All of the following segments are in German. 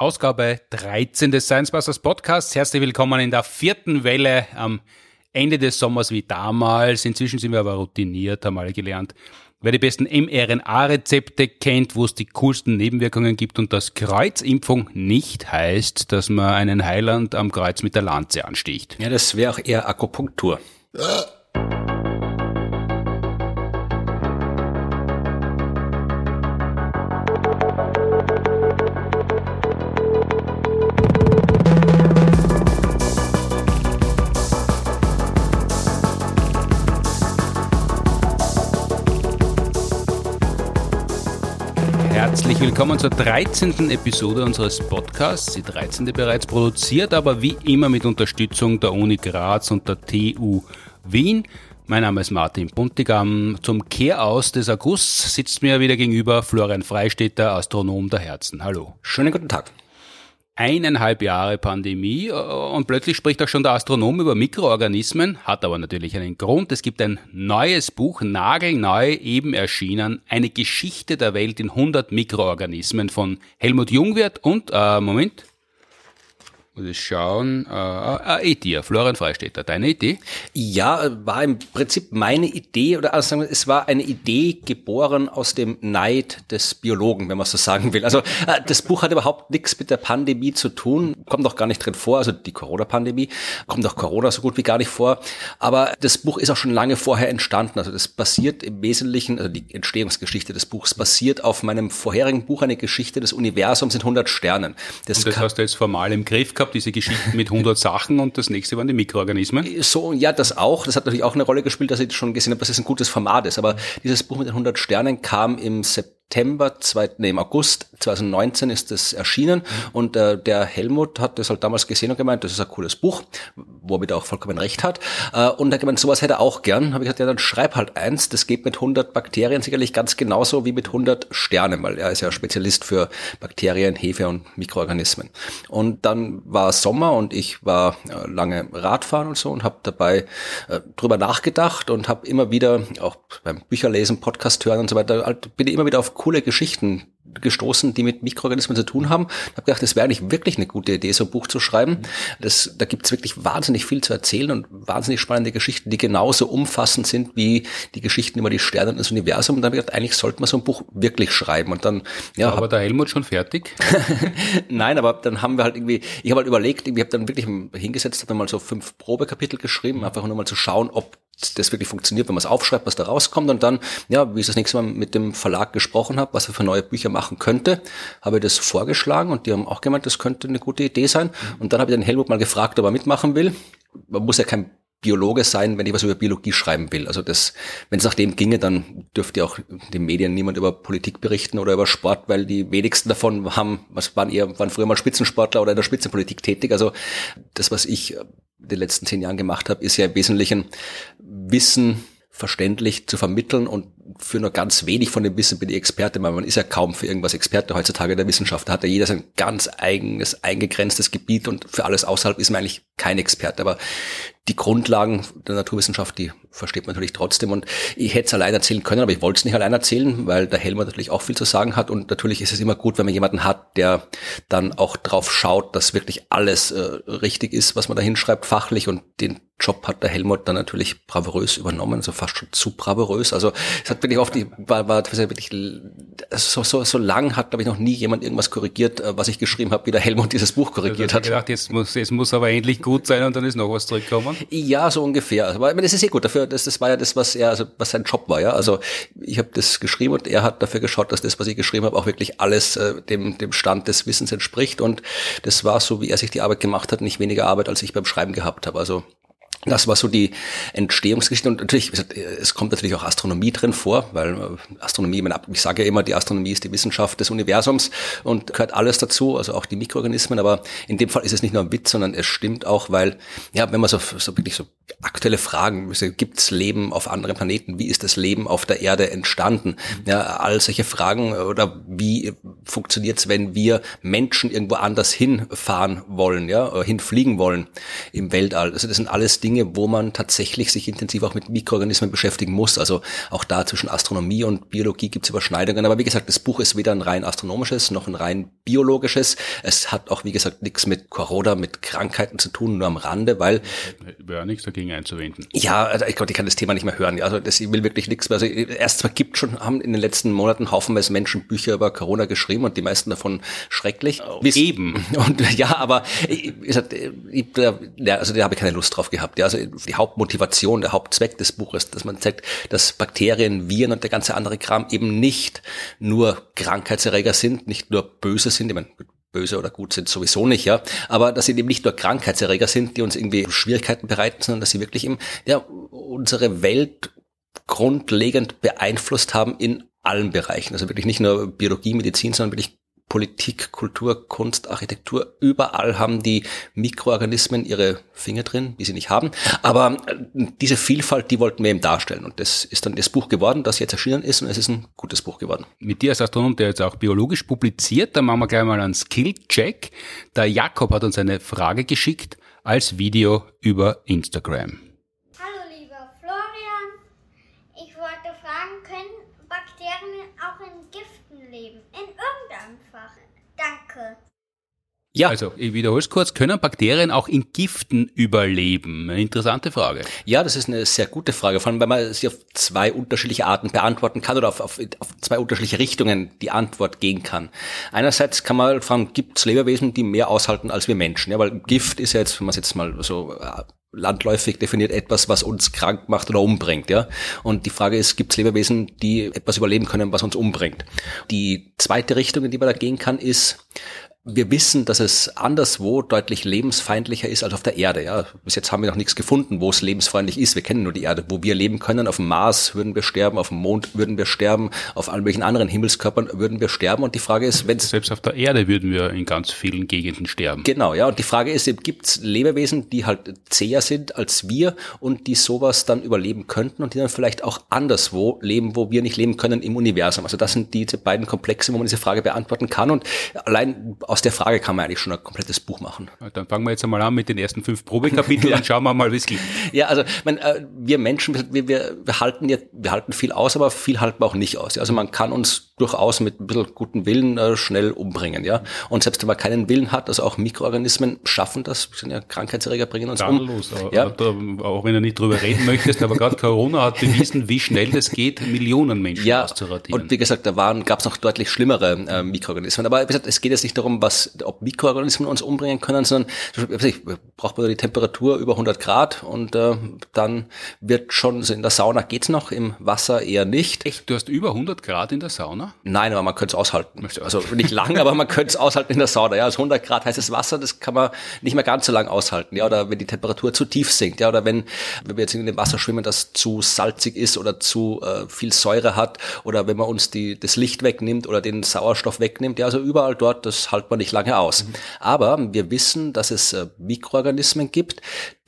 Ausgabe 13 des Science Busters Podcasts. Herzlich willkommen in der vierten Welle am Ende des Sommers wie damals. Inzwischen sind wir aber routiniert, haben alle gelernt. Wer die besten mRNA-Rezepte kennt, wo es die coolsten Nebenwirkungen gibt und dass Kreuzimpfung nicht heißt, dass man einen Heiland am Kreuz mit der Lanze ansticht. Ja, das wäre auch eher Akupunktur. willkommen zur 13. Episode unseres Podcasts. Die 13. bereits produziert, aber wie immer mit Unterstützung der Uni Graz und der TU Wien. Mein Name ist Martin Puntigam. Zum Kehraus des Augusts sitzt mir wieder gegenüber Florian Freistetter, Astronom der Herzen. Hallo. Schönen guten Tag eineinhalb Jahre Pandemie äh, und plötzlich spricht auch schon der Astronom über Mikroorganismen, hat aber natürlich einen Grund. Es gibt ein neues Buch, nagelneu eben erschienen, eine Geschichte der Welt in 100 Mikroorganismen von Helmut Jungwirth und, äh, Moment, ich schauen. Äh, äh, Idee, Florian Freistetter, deine Idee? Ja, war im Prinzip meine Idee, oder also sagen wir, es war eine Idee geboren aus dem Neid des Biologen, wenn man so sagen will. Also äh, das Buch hat überhaupt nichts mit der Pandemie zu tun, kommt auch gar nicht drin vor, also die Corona-Pandemie, kommt auch Corona so gut wie gar nicht vor. Aber das Buch ist auch schon lange vorher entstanden. Also das basiert im Wesentlichen, also die Entstehungsgeschichte des Buchs basiert auf meinem vorherigen Buch, eine Geschichte des Universums in 100 Sternen. Das, Und das hast du jetzt formal im Griff gehabt, diese Geschichten mit 100 Sachen und das nächste waren die Mikroorganismen? So, ja, das auch. Das hat natürlich auch eine Rolle gespielt, dass ich schon gesehen habe, dass es ein gutes Format ist. Aber dieses Buch mit den 100 Sternen kam im September September, zwei, nee, im August 2019 ist es erschienen und äh, der Helmut hat das halt damals gesehen und gemeint, das ist ein cooles Buch, womit er auch vollkommen recht hat. Äh, und er gemeint, sowas hätte er auch gern. Habe ich gesagt, ja, dann schreib halt eins, das geht mit 100 Bakterien sicherlich ganz genauso wie mit 100 Sternen, weil er ist ja Spezialist für Bakterien, Hefe und Mikroorganismen. Und dann war Sommer und ich war äh, lange Radfahren und so und habe dabei äh, drüber nachgedacht und habe immer wieder, auch beim Bücherlesen, Podcast hören und so weiter, halt, bin ich immer wieder auf coole Geschichten gestoßen, die mit Mikroorganismen zu tun haben. Ich habe gedacht, das wäre eigentlich wirklich eine gute Idee, so ein Buch zu schreiben. Das, da gibt es wirklich wahnsinnig viel zu erzählen und wahnsinnig spannende Geschichten, die genauso umfassend sind wie die Geschichten über die Sterne und das Universum. Und dann habe ich gedacht, eigentlich sollte man so ein Buch wirklich schreiben. Und dann, ja. Aber der Helmut schon fertig? Nein, aber dann haben wir halt irgendwie, ich habe halt überlegt, ich habe dann wirklich hingesetzt, habe mal so fünf Probekapitel geschrieben, einfach nur mal zu schauen, ob das wirklich funktioniert, wenn man es aufschreibt, was da rauskommt und dann, ja, wie ich das nächste Mal mit dem Verlag gesprochen habe, was er für neue Bücher machen könnte, habe ich das vorgeschlagen und die haben auch gemeint, das könnte eine gute Idee sein. Und dann habe ich den Helmut mal gefragt, ob er mitmachen will. Man muss ja kein Biologe sein, wenn ich was über Biologie schreiben will. Also das, wenn es nach dem ginge, dann dürfte auch den Medien niemand über Politik berichten oder über Sport, weil die wenigsten davon haben, was waren eher, waren früher mal Spitzensportler oder in der Spitzenpolitik tätig. Also das, was ich in den letzten zehn Jahren gemacht habe, ist ja im Wesentlichen Wissen verständlich zu vermitteln und für nur ganz wenig von dem Wissen bin ich Experte, weil man ist ja kaum für irgendwas Experte heutzutage in der Wissenschaft. Da hat ja jeder sein ganz eigenes, eingegrenztes Gebiet und für alles außerhalb ist man eigentlich kein Experte. Aber die Grundlagen der Naturwissenschaft, die versteht man natürlich trotzdem. Und ich hätte es allein erzählen können, aber ich wollte es nicht allein erzählen, weil der Helmer natürlich auch viel zu sagen hat. Und natürlich ist es immer gut, wenn man jemanden hat, der dann auch drauf schaut, dass wirklich alles äh, richtig ist, was man da hinschreibt, fachlich. Und den Job hat der Helmut dann natürlich bravourös übernommen, also fast schon zu bravourös. Also es hat wirklich oft, war, war wirklich so, so, so lang hat, glaube ich, noch nie jemand irgendwas korrigiert, äh, was ich geschrieben habe, wie der Helmut dieses Buch korrigiert also, hat. Ich gedacht, jetzt muss, jetzt muss aber endlich gut sein und dann ist noch was zurückgekommen. Ja, so ungefähr. Aber das ist eh gut. Dafür, das, das war ja das, was er, also was sein Job war, ja. Also ich habe das geschrieben und er hat dafür geschaut, dass das, was ich geschrieben habe, auch wirklich alles äh, dem, dem Stand des Wissens entspricht. Und das war so, wie er sich die Arbeit gemacht hat, nicht weniger Arbeit, als ich beim Schreiben gehabt habe. Also das war so die Entstehungsgeschichte. Und natürlich, es kommt natürlich auch Astronomie drin vor, weil äh, Astronomie, ich sage ja immer, die Astronomie ist die Wissenschaft des Universums und gehört alles dazu, also auch die Mikroorganismen, aber in dem Fall ist es nicht nur ein Witz, sondern es stimmt auch, weil, ja, wenn man so, so wirklich so aktuelle Fragen. Gibt es Leben auf anderen Planeten? Wie ist das Leben auf der Erde entstanden? Ja, all solche Fragen oder wie funktioniert es, wenn wir Menschen irgendwo anders hinfahren wollen, ja, hinfliegen wollen im Weltall? Also das sind alles Dinge, wo man tatsächlich sich intensiv auch mit Mikroorganismen beschäftigen muss. Also auch da zwischen Astronomie und Biologie gibt es Überschneidungen. Aber wie gesagt, das Buch ist weder ein rein astronomisches noch ein rein biologisches. Es hat auch, wie gesagt, nichts mit Corona, mit Krankheiten zu tun, nur am Rande, weil... Ja, nichts dagegen einzuwenden. Ja, also ich glaube, ich kann das Thema nicht mehr hören. Also das ich will wirklich nichts mehr. Also erst zwar gibt schon, haben in den letzten Monaten haufenweise Menschen Bücher über Corona geschrieben und die meisten davon schrecklich. Bis Eben. Und ja, aber ich, ich, ja, also da habe ich keine Lust drauf gehabt. Ja, also die Hauptmotivation, der Hauptzweck des Buches, dass man zeigt, dass Bakterien, Viren und der ganze andere Kram eben nicht nur Krankheitserreger sind, nicht nur böse sind. Ich meine, böse oder gut sind sowieso nicht, ja. Aber dass sie eben nicht nur Krankheitserreger sind, die uns irgendwie Schwierigkeiten bereiten, sondern dass sie wirklich eben, ja, unsere Welt grundlegend beeinflusst haben in allen Bereichen. Also wirklich nicht nur Biologie, Medizin, sondern wirklich Politik, Kultur, Kunst, Architektur, überall haben die Mikroorganismen ihre Finger drin, die sie nicht haben. Aber äh, diese Vielfalt, die wollten wir eben darstellen. Und das ist dann das Buch geworden, das jetzt erschienen ist. Und es ist ein gutes Buch geworden. Mit dir als Astronom, der jetzt auch biologisch publiziert, da machen wir gleich mal einen Skill-Check. Der Jakob hat uns eine Frage geschickt als Video über Instagram. Ja. Also, ich wiederhole es kurz. Können Bakterien auch in Giften überleben? Eine interessante Frage. Ja, das ist eine sehr gute Frage. Vor allem, weil man sie auf zwei unterschiedliche Arten beantworten kann oder auf, auf, auf zwei unterschiedliche Richtungen die Antwort gehen kann. Einerseits kann man fragen, gibt es Lebewesen, die mehr aushalten als wir Menschen? Ja, weil Gift ist ja jetzt, wenn man es jetzt mal so äh, landläufig definiert etwas, was uns krank macht oder umbringt, ja. Und die Frage ist, gibt es Lebewesen, die etwas überleben können, was uns umbringt? Die zweite Richtung, in die man da gehen kann, ist, wir wissen, dass es anderswo deutlich lebensfeindlicher ist als auf der Erde. Ja, bis jetzt haben wir noch nichts gefunden, wo es lebensfreundlich ist. Wir kennen nur die Erde, wo wir leben können. Auf dem Mars würden wir sterben, auf dem Mond würden wir sterben, auf allen möglichen anderen Himmelskörpern würden wir sterben. Und die Frage ist, wenn selbst auf der Erde würden wir in ganz vielen Gegenden sterben. Genau, ja. Und die Frage ist, gibt es Lebewesen, die halt zäher sind als wir und die sowas dann überleben könnten und die dann vielleicht auch anderswo leben, wo wir nicht leben können im Universum. Also das sind diese beiden Komplexe, wo man diese Frage beantworten kann. Und allein aus der Frage kann man eigentlich schon ein komplettes Buch machen. Dann fangen wir jetzt einmal an mit den ersten fünf Probekapiteln ja. und schauen wir mal, wie es geht. Ja, also man, äh, wir Menschen, wir, wir, wir halten jetzt, wir halten viel aus, aber viel halten wir auch nicht aus. Also man kann uns durchaus mit ein bisschen guten Willen äh, schnell umbringen, ja. Und selbst wenn man keinen Willen hat, also auch Mikroorganismen schaffen das, sind ja Krankheitserreger, bringen uns Tadellos, um. Ja. auch wenn du nicht drüber reden möchtest, aber gerade Corona hat bewiesen, wie schnell das geht, Millionen Menschen ja, auszuradieren. Und wie gesagt, da waren, gab es noch deutlich schlimmere äh, Mikroorganismen. Aber wie gesagt, es geht jetzt nicht darum, was, ob Mikroorganismen uns umbringen können, sondern ich, braucht man die Temperatur über 100 Grad und äh, dann wird schon, also in der Sauna geht's noch, im Wasser eher nicht. Echt, du hast über 100 Grad in der Sauna? Nein, aber man könnte es aushalten. Also nicht lang, aber man könnte es aushalten in der Sauna. Ja, also 100 Grad heißes Wasser, das kann man nicht mehr ganz so lang aushalten. Ja, oder wenn die Temperatur zu tief sinkt. Ja, oder wenn, wenn wir jetzt in dem Wasser schwimmen, das zu salzig ist oder zu äh, viel Säure hat oder wenn man uns die, das Licht wegnimmt oder den Sauerstoff wegnimmt. Ja, also überall dort, das hält man nicht lange aus. Mhm. Aber wir wissen, dass es äh, Mikroorganismen gibt,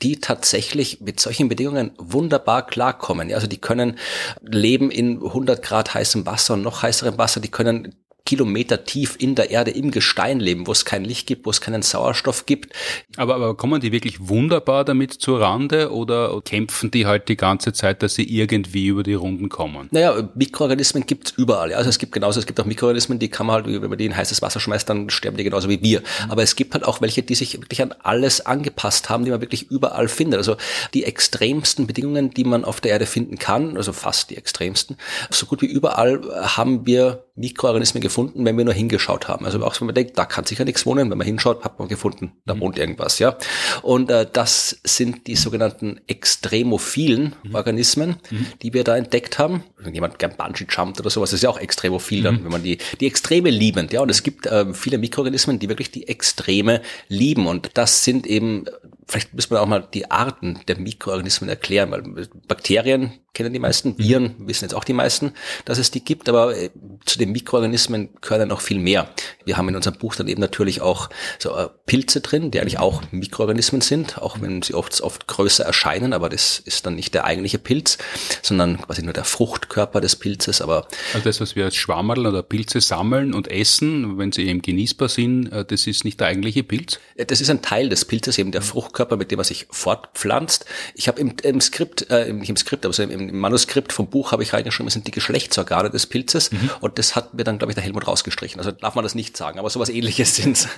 die tatsächlich mit solchen Bedingungen wunderbar klarkommen. Ja, also die können leben in 100 Grad heißem Wasser und noch heißerem Wasser. Die können Kilometer tief in der Erde im Gestein leben, wo es kein Licht gibt, wo es keinen Sauerstoff gibt. Aber, aber kommen die wirklich wunderbar damit zur Rande oder kämpfen die halt die ganze Zeit, dass sie irgendwie über die Runden kommen? Naja, Mikroorganismen gibt's überall. Ja. Also es gibt genauso, es gibt auch Mikroorganismen, die kann man halt, wenn man die in heißes Wasser schmeißt, dann sterben die genauso wie wir. Mhm. Aber es gibt halt auch welche, die sich wirklich an alles angepasst haben, die man wirklich überall findet. Also die extremsten Bedingungen, die man auf der Erde finden kann, also fast die extremsten, so gut wie überall haben wir Mikroorganismen gefunden, wenn wir nur hingeschaut haben. Also auch wenn man denkt, da kann sicher nichts wohnen, wenn man hinschaut, hat man gefunden, da mhm. wohnt irgendwas, ja. Und äh, das sind die sogenannten extremophilen mhm. Organismen, mhm. die wir da entdeckt haben. Wenn jemand gern Bungee jumpt oder sowas, ist ja auch extremophil dann, mhm. wenn man die, die Extreme liebend, ja. Und es gibt äh, viele Mikroorganismen, die wirklich die Extreme lieben. Und das sind eben vielleicht müssen wir auch mal die Arten der Mikroorganismen erklären, weil Bakterien kennen die meisten, mhm. Viren wissen jetzt auch die meisten, dass es die gibt, aber äh, zu den Mikroorganismen gehören ja noch viel mehr. Wir haben in unserem Buch dann eben natürlich auch so äh, Pilze drin, die eigentlich auch Mikroorganismen sind, auch wenn sie oft, oft größer erscheinen, aber das ist dann nicht der eigentliche Pilz, sondern quasi nur der Fruchtkörper des Pilzes, aber. Also das, was wir als Schwammerl oder Pilze sammeln und essen, wenn sie eben genießbar sind, äh, das ist nicht der eigentliche Pilz? Das ist ein Teil des Pilzes, eben der Fruchtkörper, mit dem er sich fortpflanzt. Ich habe im, im Skript, äh, nicht im Skript, aber so im im Manuskript vom Buch habe ich reingeschrieben, es sind die Geschlechtsorgane des Pilzes. Mhm. Und das hat mir dann, glaube ich, der Helmut rausgestrichen. Also darf man das nicht sagen, aber sowas ähnliches sind's.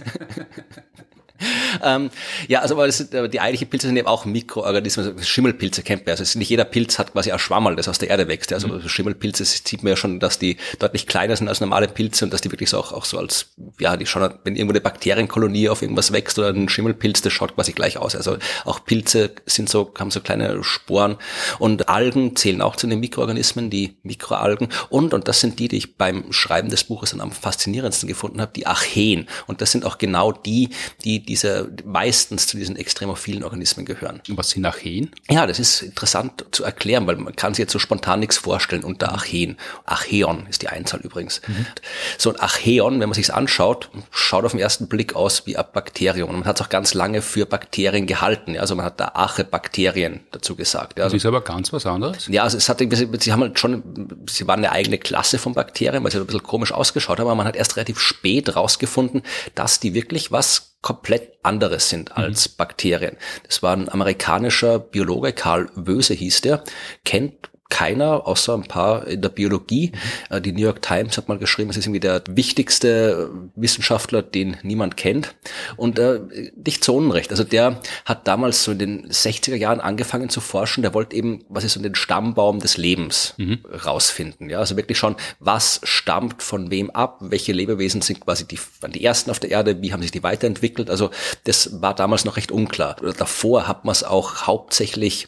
ähm, ja, also aber das sind, die eigentlichen Pilze sind eben auch Mikroorganismen, also Schimmelpilze kennt man. Also nicht jeder Pilz hat quasi ein Schwammerl, das aus der Erde wächst. Also mhm. Schimmelpilze sieht man ja schon, dass die deutlich kleiner sind als normale Pilze und dass die wirklich so auch, auch so als, ja, die schon, wenn irgendwo eine Bakterienkolonie auf irgendwas wächst oder ein Schimmelpilz, das schaut quasi gleich aus. Also auch Pilze sind so, haben so kleine Sporen und Algen zählen auch zu den Mikroorganismen, die Mikroalgen und, und das sind die, die ich beim Schreiben des Buches dann am faszinierendsten gefunden habe, die Archeen. Und das sind auch genau die, die diese meistens zu diesen extremophilen Organismen gehören. Was sind Archeen? Ja, das ist interessant zu erklären, weil man kann sich jetzt so spontan nichts vorstellen unter Archeen. Archeon ist die Einzahl übrigens. Mhm. So ein Archeon, wenn man sich's anschaut, schaut auf den ersten Blick aus wie ein Bakterium. Und man hat es auch ganz lange für Bakterien gehalten. Also man hat da Arche-Bakterien dazu gesagt. Also, das ist aber ganz was anderes. Ja, also es hat, sie haben halt schon, sie waren eine eigene Klasse von Bakterien, weil sie ein bisschen komisch ausgeschaut haben, aber man hat erst relativ spät rausgefunden, dass die wirklich was komplett anderes sind mhm. als mhm. Bakterien. Das war ein amerikanischer Biologe, Karl Wöse hieß der, kennt keiner, außer ein paar in der Biologie. Äh, die New York Times hat mal geschrieben, es ist irgendwie der wichtigste Wissenschaftler, den niemand kennt. Und äh, nicht so unrecht. Also der hat damals so in den 60er Jahren angefangen zu forschen. Der wollte eben, was ist so den Stammbaum des Lebens mhm. rausfinden. Ja, also wirklich schon, was stammt von wem ab, welche Lebewesen sind quasi die, die ersten auf der Erde, wie haben sich die weiterentwickelt. Also das war damals noch recht unklar. Oder davor hat man es auch hauptsächlich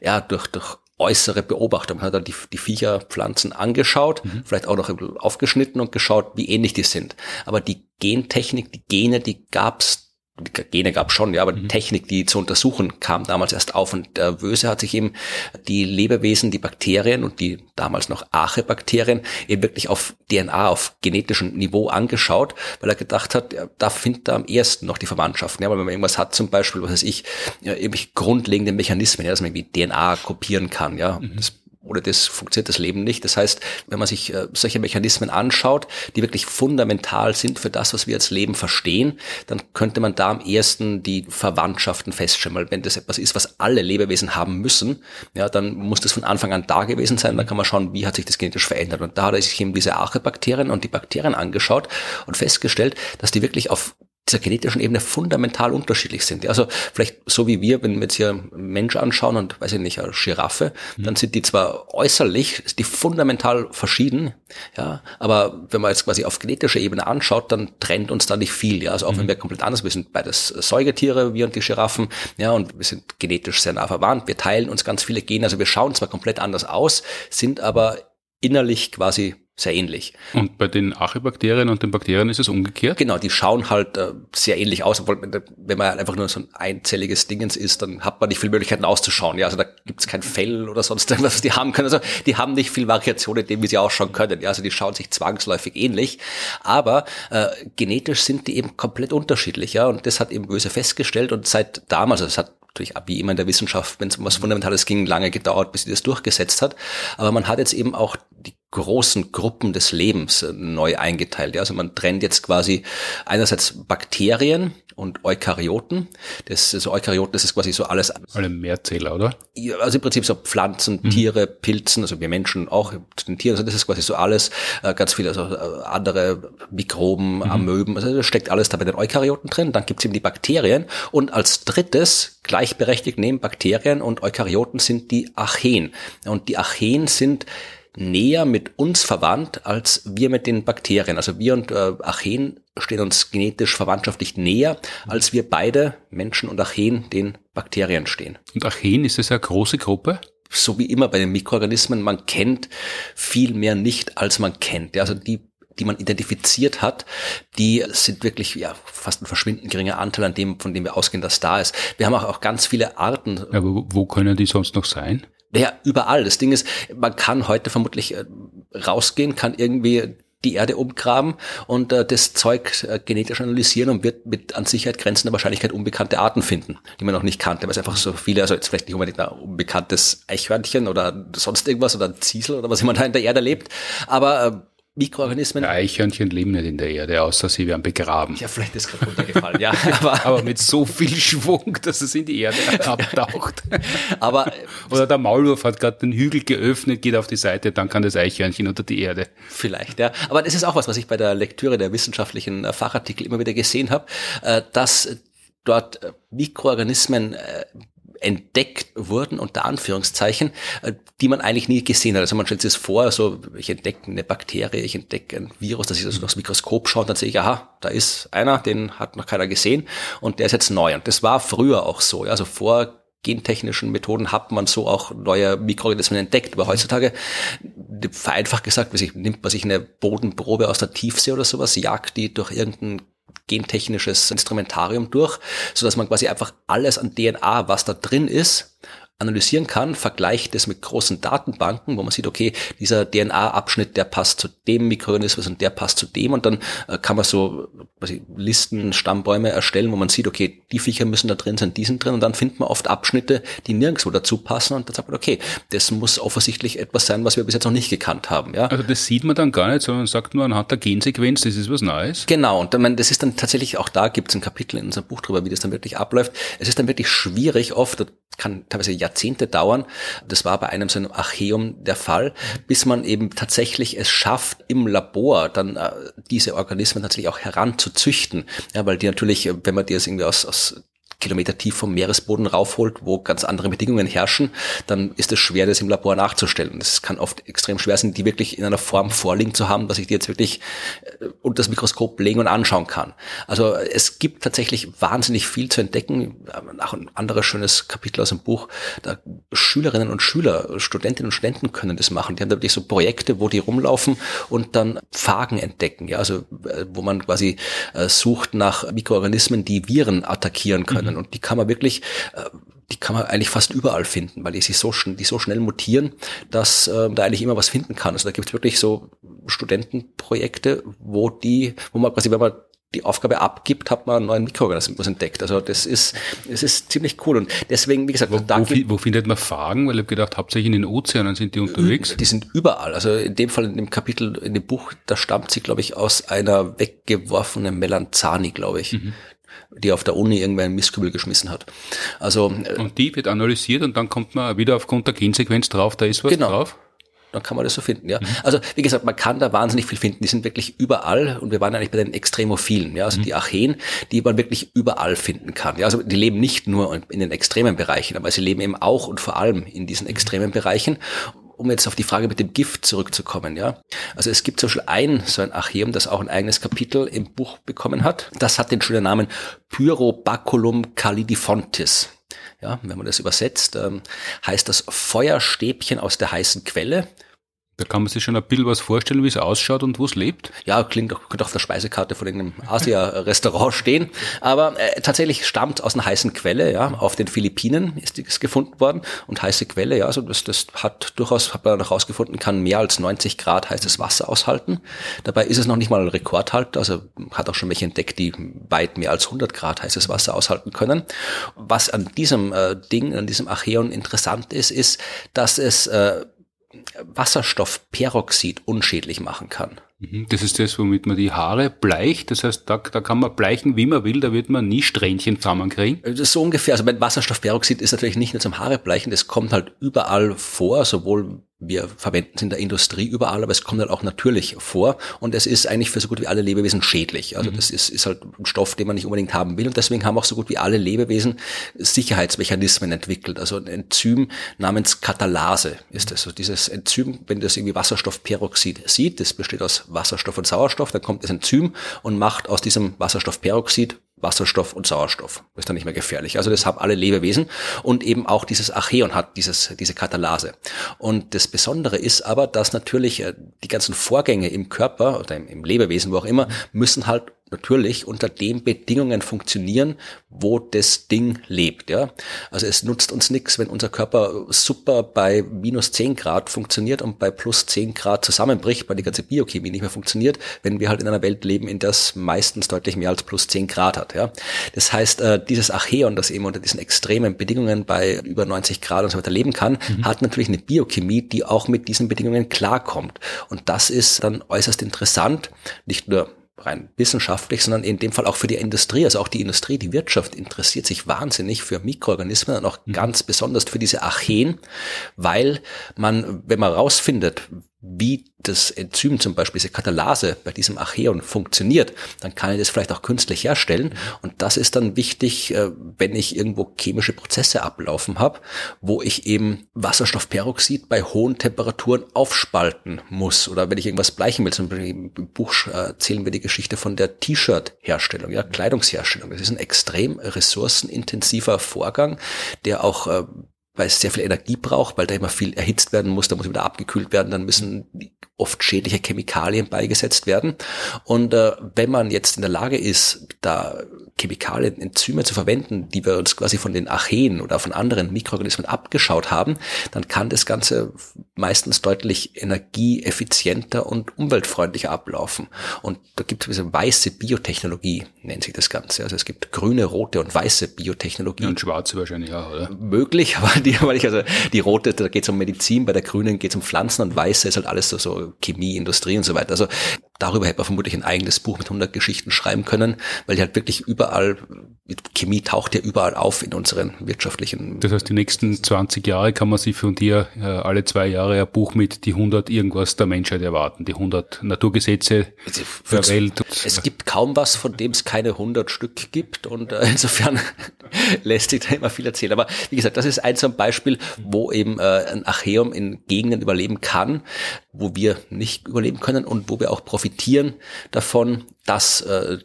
ja, durch, durch äußere Beobachtung. Man hat dann die, die Viecherpflanzen angeschaut, mhm. vielleicht auch noch aufgeschnitten und geschaut, wie ähnlich die sind. Aber die Gentechnik, die Gene, die gab's Gene gab schon, ja, aber mhm. die Technik, die zu untersuchen, kam damals erst auf und der Wöse hat sich eben die Lebewesen, die Bakterien und die damals noch Arche-Bakterien eben wirklich auf DNA, auf genetischem Niveau angeschaut, weil er gedacht hat, da findet er am ersten noch die Verwandtschaften. Ja, weil wenn man irgendwas hat, zum Beispiel, was weiß ich, ja, irgendwie grundlegende Mechanismen, ja, dass man irgendwie DNA kopieren kann, ja, mhm. das ohne das funktioniert das Leben nicht. Das heißt, wenn man sich äh, solche Mechanismen anschaut, die wirklich fundamental sind für das, was wir als Leben verstehen, dann könnte man da am ersten die Verwandtschaften feststellen. Weil wenn das etwas ist, was alle Lebewesen haben müssen, ja, dann muss das von Anfang an da gewesen sein. Dann kann man schauen, wie hat sich das genetisch verändert. Und da hat er sich eben diese Archebakterien und die Bakterien angeschaut und festgestellt, dass die wirklich auf dieser genetischen Ebene fundamental unterschiedlich sind. Also vielleicht so wie wir, wenn wir jetzt hier einen Mensch anschauen und weiß ich nicht, eine Giraffe, mhm. dann sind die zwar äußerlich, ist die fundamental verschieden, ja, aber wenn man jetzt quasi auf genetischer Ebene anschaut, dann trennt uns da nicht viel, ja, also auch mhm. wenn wir komplett anders, wir sind beides Säugetiere, wir und die Giraffen, ja, und wir sind genetisch sehr nah verwandt, wir teilen uns ganz viele Gene, also wir schauen zwar komplett anders aus, sind aber innerlich quasi sehr ähnlich. Und bei den Archibakterien und den Bakterien ist es umgekehrt? Genau, die schauen halt äh, sehr ähnlich aus. Obwohl, wenn man einfach nur so ein einzelliges Dingens ist, dann hat man nicht viele Möglichkeiten auszuschauen. Ja, also da gibt's kein Fell oder sonst irgendwas, was die haben können. Also die haben nicht viel Variation in dem, wie sie ausschauen können. Ja, also die schauen sich zwangsläufig ähnlich. Aber äh, genetisch sind die eben komplett unterschiedlich. Ja, und das hat eben Böse festgestellt. Und seit damals, also es hat natürlich wie immer in der Wissenschaft, wenn es um was Fundamentales ging, lange gedauert, bis sie das durchgesetzt hat. Aber man hat jetzt eben auch die großen Gruppen des Lebens äh, neu eingeteilt. Ja, also man trennt jetzt quasi einerseits Bakterien und Eukaryoten. Das, also Eukaryoten, das ist quasi so alles. Alle Mehrzähler, oder? Ja, also im Prinzip so Pflanzen, mhm. Tiere, Pilzen, also wir Menschen auch zu den Tieren. Also das ist quasi so alles, äh, ganz viele also äh, andere Mikroben, mhm. Amöben. Also das steckt alles da bei den Eukaryoten drin. Dann gibt's eben die Bakterien. Und als drittes, gleichberechtigt neben Bakterien und Eukaryoten, sind die Archeen. Und die Archeen sind näher mit uns verwandt als wir mit den Bakterien. Also wir und äh, Archeen stehen uns genetisch verwandtschaftlich näher, als wir beide, Menschen und Archeen, den Bakterien stehen. Und Archeen, ist das eine große Gruppe? So wie immer bei den Mikroorganismen, man kennt viel mehr nicht, als man kennt. Also die die man identifiziert hat, die sind wirklich ja fast ein verschwindend geringer Anteil an dem, von dem wir ausgehen, dass da ist. Wir haben auch, auch ganz viele Arten. Ja, aber wo können die sonst noch sein? Ja, überall. Das Ding ist, man kann heute vermutlich äh, rausgehen, kann irgendwie die Erde umgraben und äh, das Zeug äh, genetisch analysieren und wird mit an Sicherheit grenzender Wahrscheinlichkeit unbekannte Arten finden, die man noch nicht kannte, weil es einfach so viele, also jetzt vielleicht nicht unbedingt ein unbekanntes Eichhörnchen oder sonst irgendwas oder ein Ziesel oder was immer da in der Erde lebt, aber äh, Mikroorganismen. Ja, Eichhörnchen leben nicht in der Erde, außer sie werden begraben. Ja, vielleicht ist gerade runtergefallen, ja. Aber, aber mit so viel Schwung, dass es in die Erde abtaucht. aber, Oder der Maulwurf hat gerade den Hügel geöffnet, geht auf die Seite, dann kann das Eichhörnchen unter die Erde. Vielleicht, ja. Aber das ist auch was, was ich bei der Lektüre der wissenschaftlichen äh, Fachartikel immer wieder gesehen habe, äh, dass dort äh, Mikroorganismen entdeckt wurden, unter Anführungszeichen, äh, die man eigentlich nie gesehen hat. Also man stellt sich das vor, so ich entdecke eine Bakterie, ich entdecke ein Virus, dass ich also durchs Mikroskop schaue und dann sehe ich, aha, da ist einer, den hat noch keiner gesehen und der ist jetzt neu. Und das war früher auch so. Ja, also vor gentechnischen Methoden hat man so auch neue Mikroorganismen entdeckt. Aber heutzutage, vereinfacht gesagt, nimmt man sich eine Bodenprobe aus der Tiefsee oder sowas, jagt die durch irgendein gentechnisches Instrumentarium durch, so dass man quasi einfach alles an DNA, was da drin ist, analysieren kann, vergleicht es mit großen Datenbanken, wo man sieht, okay, dieser DNA-Abschnitt, der passt zu dem Mikroorganismus und der passt zu dem und dann äh, kann man so quasi Listen, Stammbäume erstellen, wo man sieht, okay, die Viecher müssen da drin sein, die sind drin und dann findet man oft Abschnitte, die nirgendwo dazu passen und dann sagt man, okay, das muss offensichtlich etwas sein, was wir bis jetzt noch nicht gekannt haben. Ja? Also das sieht man dann gar nicht, sondern sagt nur anhand der Gensequenz, das ist was Neues. Genau, und dann, das ist dann tatsächlich, auch da gibt es ein Kapitel in unserem Buch drüber, wie das dann wirklich abläuft. Es ist dann wirklich schwierig oft, kann teilweise Jahrzehnte dauern. Das war bei einem so einem Archeum der Fall, bis man eben tatsächlich es schafft, im Labor dann äh, diese Organismen tatsächlich auch heranzuzüchten. Ja, weil die natürlich, wenn man die jetzt irgendwie aus, aus Kilometer tief vom Meeresboden raufholt, wo ganz andere Bedingungen herrschen, dann ist es schwer, das im Labor nachzustellen. Es kann oft extrem schwer sein, die wirklich in einer Form vorliegen zu haben, dass ich die jetzt wirklich äh, unter das Mikroskop legen und anschauen kann. Also es gibt tatsächlich wahnsinnig viel zu entdecken. Auch ein anderes schönes Kapitel aus dem Buch, da Schülerinnen und Schüler, Studentinnen und Studenten können das machen. Die haben da wirklich so Projekte, wo die rumlaufen und dann Phagen entdecken. Ja, also äh, wo man quasi äh, sucht nach Mikroorganismen, die Viren attackieren können können. Und die kann man wirklich, äh, die kann man eigentlich fast überall finden, weil die sich so, die so schnell mutieren, dass äh, da eigentlich immer was finden kann. Also da gibt es wirklich so Studentenprojekte, wo die, wo man quasi, wenn man die Aufgabe abgibt, hat man einen neuen Mikroorganismus entdeckt. Also das ist, es ist ziemlich cool. Und deswegen, wie gesagt, wo, wo, wo findet man Fragen? Weil ich habe gedacht, hauptsächlich in den Ozeanen sind die unterwegs. Die sind überall. Also in dem Fall, in dem Kapitel, in dem Buch, da stammt sie, glaube ich, aus einer weggeworfenen Melanzani, glaube ich. Mhm die auf der Uni irgendwer einen Mistkübel geschmissen hat. Also äh, und die wird analysiert und dann kommt man wieder aufgrund der Gensequenz drauf, da ist was genau. drauf. Dann kann man das so finden, ja. Mhm. Also wie gesagt, man kann da wahnsinnig viel finden. Die sind wirklich überall und wir waren eigentlich bei den Extremophilen, ja, also mhm. die Archeen, die man wirklich überall finden kann. Ja, also die leben nicht nur in den extremen Bereichen, aber sie leben eben auch und vor allem in diesen extremen Bereichen um jetzt auf die Frage mit dem Gift zurückzukommen, ja. Also es gibt zum Beispiel ein, so ein Archeum, das auch ein eigenes Kapitel im Buch bekommen hat. Das hat den schönen Namen Pyrobaculum calidifontis. Ja, wenn man das übersetzt, ähm, heißt das Feuerstäbchen aus der heißen Quelle. Da kann man sich schon ein bisschen was vorstellen, wie es ausschaut und wo es lebt. Ja, klingt auch, könnte auf der Speisekarte von irgendeinem Asia-Restaurant stehen. Aber äh, tatsächlich stammt aus einer heißen Quelle, ja. Auf den Philippinen ist es gefunden worden. Und heiße Quelle, ja, also das, das hat durchaus, hat man noch rausgefunden, kann mehr als 90 Grad heißes Wasser aushalten. Dabei ist es noch nicht mal ein Rekordhalter, also hat auch schon welche entdeckt, die weit mehr als 100 Grad heißes Wasser aushalten können. Was an diesem äh, Ding, an diesem Archeon interessant ist, ist, dass es äh, Wasserstoffperoxid unschädlich machen kann. Mhm, das ist das, womit man die Haare bleicht. Das heißt, da, da kann man bleichen, wie man will, da wird man nie Strähnchen zusammenkriegen. Das ist so ungefähr. Also mein Wasserstoffperoxid ist natürlich nicht nur zum Haare bleichen, das kommt halt überall vor, sowohl wir verwenden es in der Industrie überall, aber es kommt halt auch natürlich vor und es ist eigentlich für so gut wie alle Lebewesen schädlich. Also mhm. das ist, ist halt ein Stoff, den man nicht unbedingt haben will und deswegen haben auch so gut wie alle Lebewesen Sicherheitsmechanismen entwickelt. Also ein Enzym namens Katalase ist es. Also dieses Enzym, wenn das irgendwie Wasserstoffperoxid sieht, das besteht aus Wasserstoff und Sauerstoff, dann kommt das Enzym und macht aus diesem Wasserstoffperoxid Wasserstoff und Sauerstoff. Das ist dann nicht mehr gefährlich. Also das haben alle Lebewesen und eben auch dieses Archeon hat dieses, diese Katalase. Und das Besondere ist aber, dass natürlich äh, die ganzen Vorgänge im Körper oder im, im Lebewesen, wo auch immer, müssen halt natürlich unter den Bedingungen funktionieren, wo das Ding lebt. Ja? Also es nutzt uns nichts, wenn unser Körper super bei minus 10 Grad funktioniert und bei plus 10 Grad zusammenbricht, weil die ganze Biochemie nicht mehr funktioniert, wenn wir halt in einer Welt leben, in der es meistens deutlich mehr als plus 10 Grad hat. Ja? Das heißt, äh, dieses Archeon, das eben unter diesen extremen Bedingungen bei über 90 Grad und so weiter leben kann, mhm. hat natürlich eine Biochemie, die auch mit diesen Bedingungen klarkommt. Und das ist dann äußerst interessant, nicht nur rein wissenschaftlich, sondern in dem Fall auch für die Industrie. Also auch die Industrie, die Wirtschaft interessiert sich wahnsinnig für Mikroorganismen und auch mhm. ganz besonders für diese Archeen, weil man, wenn man rausfindet, wie das Enzym zum Beispiel, diese Katalase bei diesem Archeon funktioniert, dann kann ich das vielleicht auch künstlich herstellen. Und das ist dann wichtig, äh, wenn ich irgendwo chemische Prozesse ablaufen habe, wo ich eben Wasserstoffperoxid bei hohen Temperaturen aufspalten muss. Oder wenn ich irgendwas bleichen will, zum Beispiel im Buch erzählen wir die Geschichte von der T-Shirt-Herstellung, ja, Kleidungsherstellung. Das ist ein extrem ressourcenintensiver Vorgang, der auch äh, weil es sehr viel Energie braucht, weil da immer viel erhitzt werden muss, da muss wieder abgekühlt werden, dann müssen oft schädliche Chemikalien beigesetzt werden. Und äh, wenn man jetzt in der Lage ist, da Chemikalien, Enzyme zu verwenden, die wir uns quasi von den Archeen oder von anderen Mikroorganismen abgeschaut haben, dann kann das Ganze meistens deutlich energieeffizienter und umweltfreundlicher ablaufen. Und da gibt es diese weiße Biotechnologie, nennt sich das Ganze. Also es gibt grüne, rote und weiße Biotechnologie. Ja, und schwarze wahrscheinlich auch, oder? Möglich, aber die, weil ich also die rote, da geht es um Medizin, bei der grünen geht es um Pflanzen und weiße ist halt alles so, so Chemie, Industrie und so weiter. Also darüber hätte man vermutlich ein eigenes Buch mit 100 Geschichten schreiben können, weil die halt wirklich überall, Chemie taucht ja überall auf in unseren wirtschaftlichen. Das heißt, die nächsten 20 Jahre kann man sich von dir äh, alle zwei Jahre ein Buch mit die 100 irgendwas der Menschheit erwarten, die 100 Naturgesetze der Welt. Es gibt kaum was, von dem es keine 100 Stück gibt und äh, insofern lässt sich da immer viel erzählen. Aber wie gesagt, das ist ein so ein Beispiel, wo eben äh, ein Archeum in Gegenden überleben kann, wo wir nicht überleben können und wo wir auch profitieren davon, dass äh,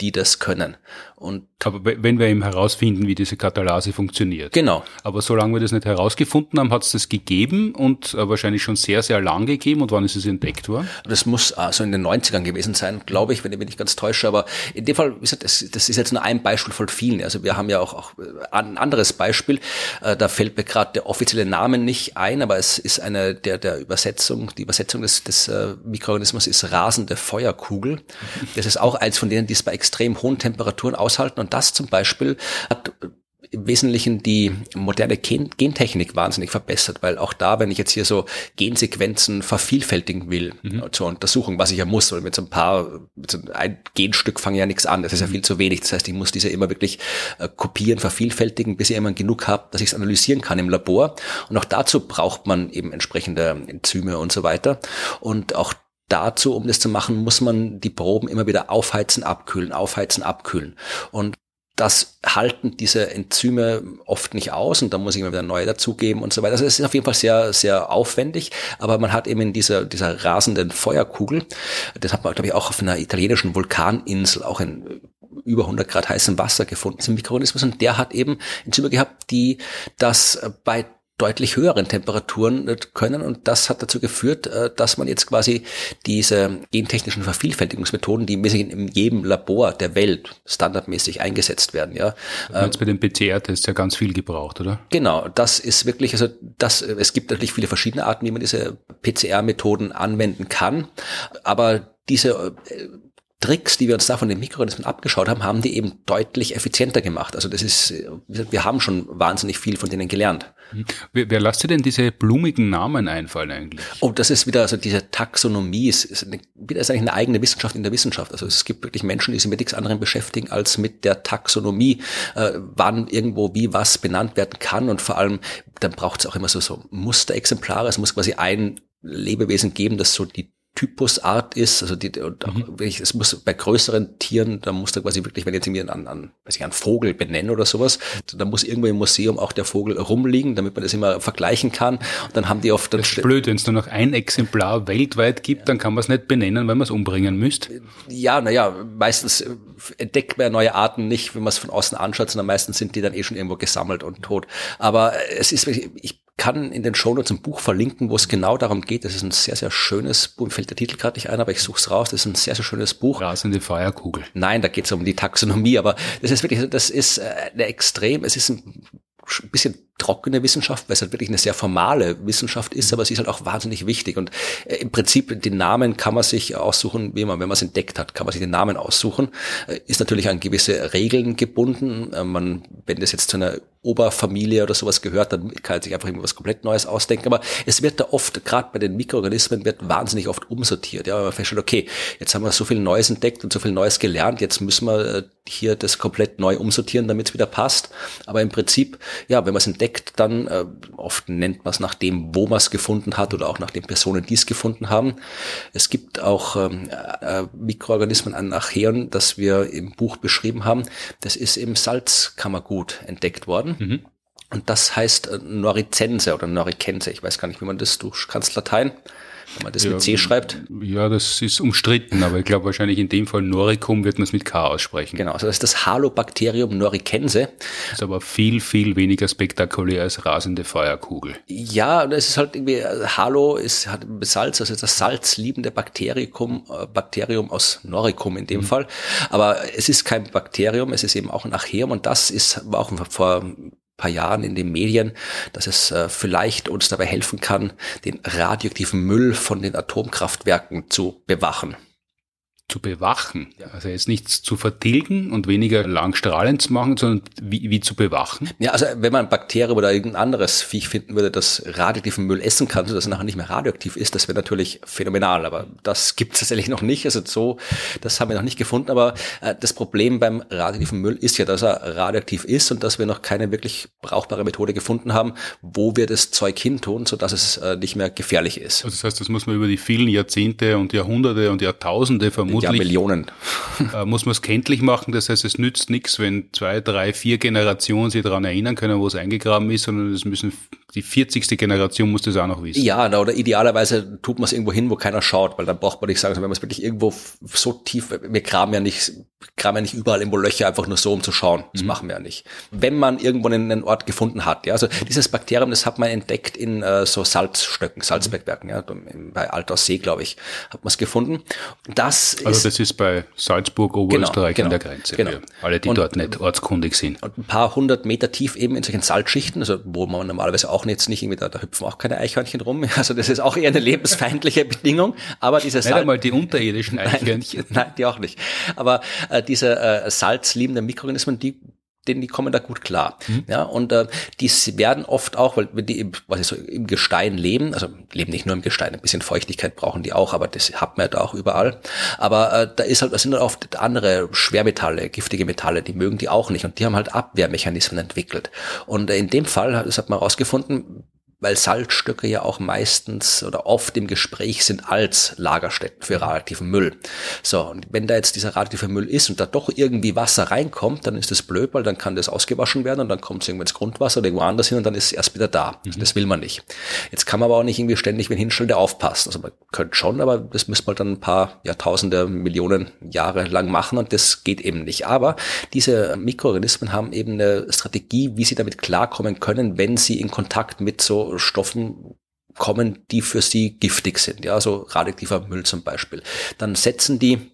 die das können. Und aber wenn wir eben herausfinden, wie diese Katalase funktioniert. Genau. Aber solange wir das nicht herausgefunden haben, hat es das gegeben und äh, wahrscheinlich schon sehr, sehr lang gegeben. Und wann ist es entdeckt worden? Das muss also in den 90ern gewesen sein, glaube ich, wenn ich mich nicht ganz täusche. Aber in dem Fall, wie gesagt, das, das ist jetzt nur ein Beispiel von vielen. Also wir haben ja auch, auch ein anderes Beispiel. Äh, da fällt mir gerade der offizielle Name nicht ein, aber es ist eine der, der Übersetzung, die Übersetzung des, des äh, Mikroorganismus ist rasende Feuerkugel. Das ist auch eins von denen, die es bei extrem hohen Temperaturen aushalten und das zum Beispiel hat im Wesentlichen die moderne Gen Gentechnik wahnsinnig verbessert, weil auch da, wenn ich jetzt hier so Gensequenzen vervielfältigen will mhm. zur Untersuchung, was ich ja muss, weil mit so ein paar, mit so ein Genstück fange ja nichts an, das ist ja mhm. viel zu wenig. Das heißt, ich muss diese immer wirklich äh, kopieren, vervielfältigen, bis ich immer genug habe, dass ich es analysieren kann im Labor. Und auch dazu braucht man eben entsprechende Enzyme und so weiter. Und auch dazu, um das zu machen, muss man die Proben immer wieder aufheizen, abkühlen, aufheizen, abkühlen. Und das halten diese Enzyme oft nicht aus und da muss ich immer wieder neue dazugeben und so weiter. Also es ist auf jeden Fall sehr, sehr aufwendig, aber man hat eben in dieser, dieser rasenden Feuerkugel, das hat man, glaube ich, auch auf einer italienischen Vulkaninsel, auch in über 100 Grad heißem Wasser gefunden, diesen Mikroorganismus, und der hat eben Enzyme gehabt, die das bei deutlich höheren Temperaturen äh, können. Und das hat dazu geführt, äh, dass man jetzt quasi diese gentechnischen Vervielfältigungsmethoden, die in jedem Labor der Welt standardmäßig eingesetzt werden, ja. Jetzt bei den PCR-Tests ja ganz viel gebraucht, oder? Genau, das ist wirklich, also das, es gibt natürlich viele verschiedene Arten, wie man diese PCR-Methoden anwenden kann. Aber diese äh, Tricks, die wir uns da von den Mikroorganismen abgeschaut haben, haben die eben deutlich effizienter gemacht. Also das ist, wir haben schon wahnsinnig viel von denen gelernt. Mhm. Wer, wer lasst dir denn diese blumigen Namen einfallen eigentlich? Oh, das ist wieder, also diese Taxonomie ist, ist, eine, ist eigentlich eine eigene Wissenschaft in der Wissenschaft. Also es gibt wirklich Menschen, die sich mit nichts anderem beschäftigen als mit der Taxonomie, äh, wann irgendwo wie was benannt werden kann und vor allem, dann braucht es auch immer so, so Musterexemplare. Es muss quasi ein Lebewesen geben, das so die Typusart ist, also die, und mhm. ich, es muss bei größeren Tieren, da muss da quasi wirklich, wenn ich jetzt irgendwie einen, einen, weiß ich, einen Vogel benennen oder sowas, da muss irgendwo im Museum auch der Vogel rumliegen, damit man das immer vergleichen kann. Und dann haben die oft dann das ist blöd, wenn es nur noch ein Exemplar weltweit gibt, dann kann man es nicht benennen, weil man es umbringen müsste. Ja, naja, meistens entdeckt man neue Arten nicht, wenn man es von außen anschaut, sondern meistens sind die dann eh schon irgendwo gesammelt und tot. Aber es ist, ich kann in den Shownotes ein Buch verlinken, wo es genau darum geht. Das ist ein sehr, sehr schönes Buch. Mir fällt der Titel gerade nicht ein, aber ich suche es raus. Das ist ein sehr, sehr schönes Buch. Rasende Feuerkugel. Nein, da geht es um die Taxonomie, aber das ist wirklich, das ist äh, eine extrem, es ist ein bisschen trockene Wissenschaft, weil es halt wirklich eine sehr formale Wissenschaft ist, aber sie ist halt auch wahnsinnig wichtig. Und äh, im Prinzip den Namen kann man sich aussuchen, wie man, wenn man es entdeckt hat, kann man sich den Namen aussuchen. Äh, ist natürlich an gewisse Regeln gebunden. Äh, man, wenn das jetzt zu einer Oberfamilie oder sowas gehört, dann kann sich einfach irgendwas komplett Neues ausdenken. Aber es wird da oft, gerade bei den Mikroorganismen, wird wahnsinnig oft umsortiert. Ja, man feststellt, okay, jetzt haben wir so viel Neues entdeckt und so viel Neues gelernt, jetzt müssen wir hier das komplett neu umsortieren, damit es wieder passt. Aber im Prinzip, ja, wenn man es entdeckt, entdeckt dann, äh, oft nennt man es nach dem, wo man es gefunden hat oder auch nach den Personen, die es gefunden haben. Es gibt auch ähm, äh, Mikroorganismen an Archeon, das wir im Buch beschrieben haben. Das ist im Salzkammergut entdeckt worden. Mhm. Und das heißt äh, Noricense oder Noricense. Ich weiß gar nicht, wie man das, du kannst Latein wenn man das ja, mit C schreibt. Ja, das ist umstritten, aber ich glaube wahrscheinlich in dem Fall Noricum wird man es mit K aussprechen. Genau, also das ist das Halobakterium noricense. Ist aber viel, viel weniger spektakulär als rasende Feuerkugel. Ja, das ist halt irgendwie, Halo ist, hat Salz, also das salzliebende Bakterium, äh, Bakterium aus Noricum in dem mhm. Fall. Aber es ist kein Bakterium, es ist eben auch ein Archeum und das ist auch vor paar Jahren in den Medien, dass es äh, vielleicht uns dabei helfen kann, den radioaktiven Müll von den Atomkraftwerken zu bewachen zu bewachen. Also jetzt nichts zu vertilgen und weniger langstrahlend zu machen, sondern wie, wie zu bewachen. Ja, also wenn man ein Bakterium oder irgendein anderes Viech finden würde, das radioaktiven Müll essen kann, sodass es nachher nicht mehr radioaktiv ist, das wäre natürlich phänomenal. Aber das gibt es tatsächlich noch nicht. Also so, das haben wir noch nicht gefunden. Aber äh, das Problem beim radioaktiven Müll ist ja, dass er radioaktiv ist und dass wir noch keine wirklich brauchbare Methode gefunden haben, wo wir das Zeug hintun, sodass es äh, nicht mehr gefährlich ist. Also das heißt, das muss man über die vielen Jahrzehnte und Jahrhunderte und Jahrtausende vermuten Ja, Millionen. Äh, muss man es kenntlich machen. Das heißt, es nützt nichts, wenn zwei, drei, vier Generationen sich daran erinnern können, wo es eingegraben ist, sondern es müssen die 40. Generation muss das auch noch wissen. Ja, oder idealerweise tut man es irgendwo hin, wo keiner schaut, weil dann braucht man nicht sagen, wenn man es wirklich irgendwo so tief, wir graben ja nicht, graben ja nicht überall irgendwo Löcher einfach nur so, um zu schauen. Das mhm. machen wir ja nicht. Wenn man irgendwo einen Ort gefunden hat, ja, also dieses Bakterium, das hat man entdeckt in äh, so Salzstöcken, Salzbergwerken, ja, bei Altaussee, glaube ich, hat man es gefunden. Das also das ist bei Salzburg, Oberösterreich genau, genau, an der Grenze, genau. alle, die und, dort nicht ortskundig sind. Und ein paar hundert Meter tief eben in solchen Salzschichten, also wo man normalerweise auch jetzt nicht irgendwie, da, da hüpfen auch keine Eichhörnchen rum. Also das ist auch eher eine lebensfeindliche Bedingung. Aber diese Salz. Nicht einmal die unterirdischen Eichhörnchen. Nein, nein, die auch nicht. Aber äh, diese äh, salzliebenden Mikroorganismen, die denen die kommen da gut klar. Mhm. Ja, und äh, die werden oft auch, weil die im, was ich so, im Gestein leben, also leben nicht nur im Gestein, ein bisschen Feuchtigkeit brauchen die auch, aber das hat man ja da auch überall. Aber äh, da ist halt, da sind dann oft andere Schwermetalle, giftige Metalle, die mögen die auch nicht und die haben halt Abwehrmechanismen entwickelt. Und äh, in dem Fall, das hat man herausgefunden, weil Salzstücke ja auch meistens oder oft im Gespräch sind als Lagerstätten für radioaktiven Müll. So, und wenn da jetzt dieser radioaktive Müll ist und da doch irgendwie Wasser reinkommt, dann ist das blöd, weil dann kann das ausgewaschen werden und dann kommt es irgendwo ins Grundwasser oder irgendwo anders hin und dann ist es erst wieder da. Mhm. Das will man nicht. Jetzt kann man aber auch nicht irgendwie ständig wenn hinstellen, der aufpasst. Also man könnte schon, aber das müsste man dann ein paar Jahrtausende, Millionen Jahre lang machen und das geht eben nicht. Aber diese Mikroorganismen haben eben eine Strategie, wie sie damit klarkommen können, wenn sie in Kontakt mit so Stoffen kommen, die für sie giftig sind, ja, so radioaktiver Müll zum Beispiel. Dann setzen die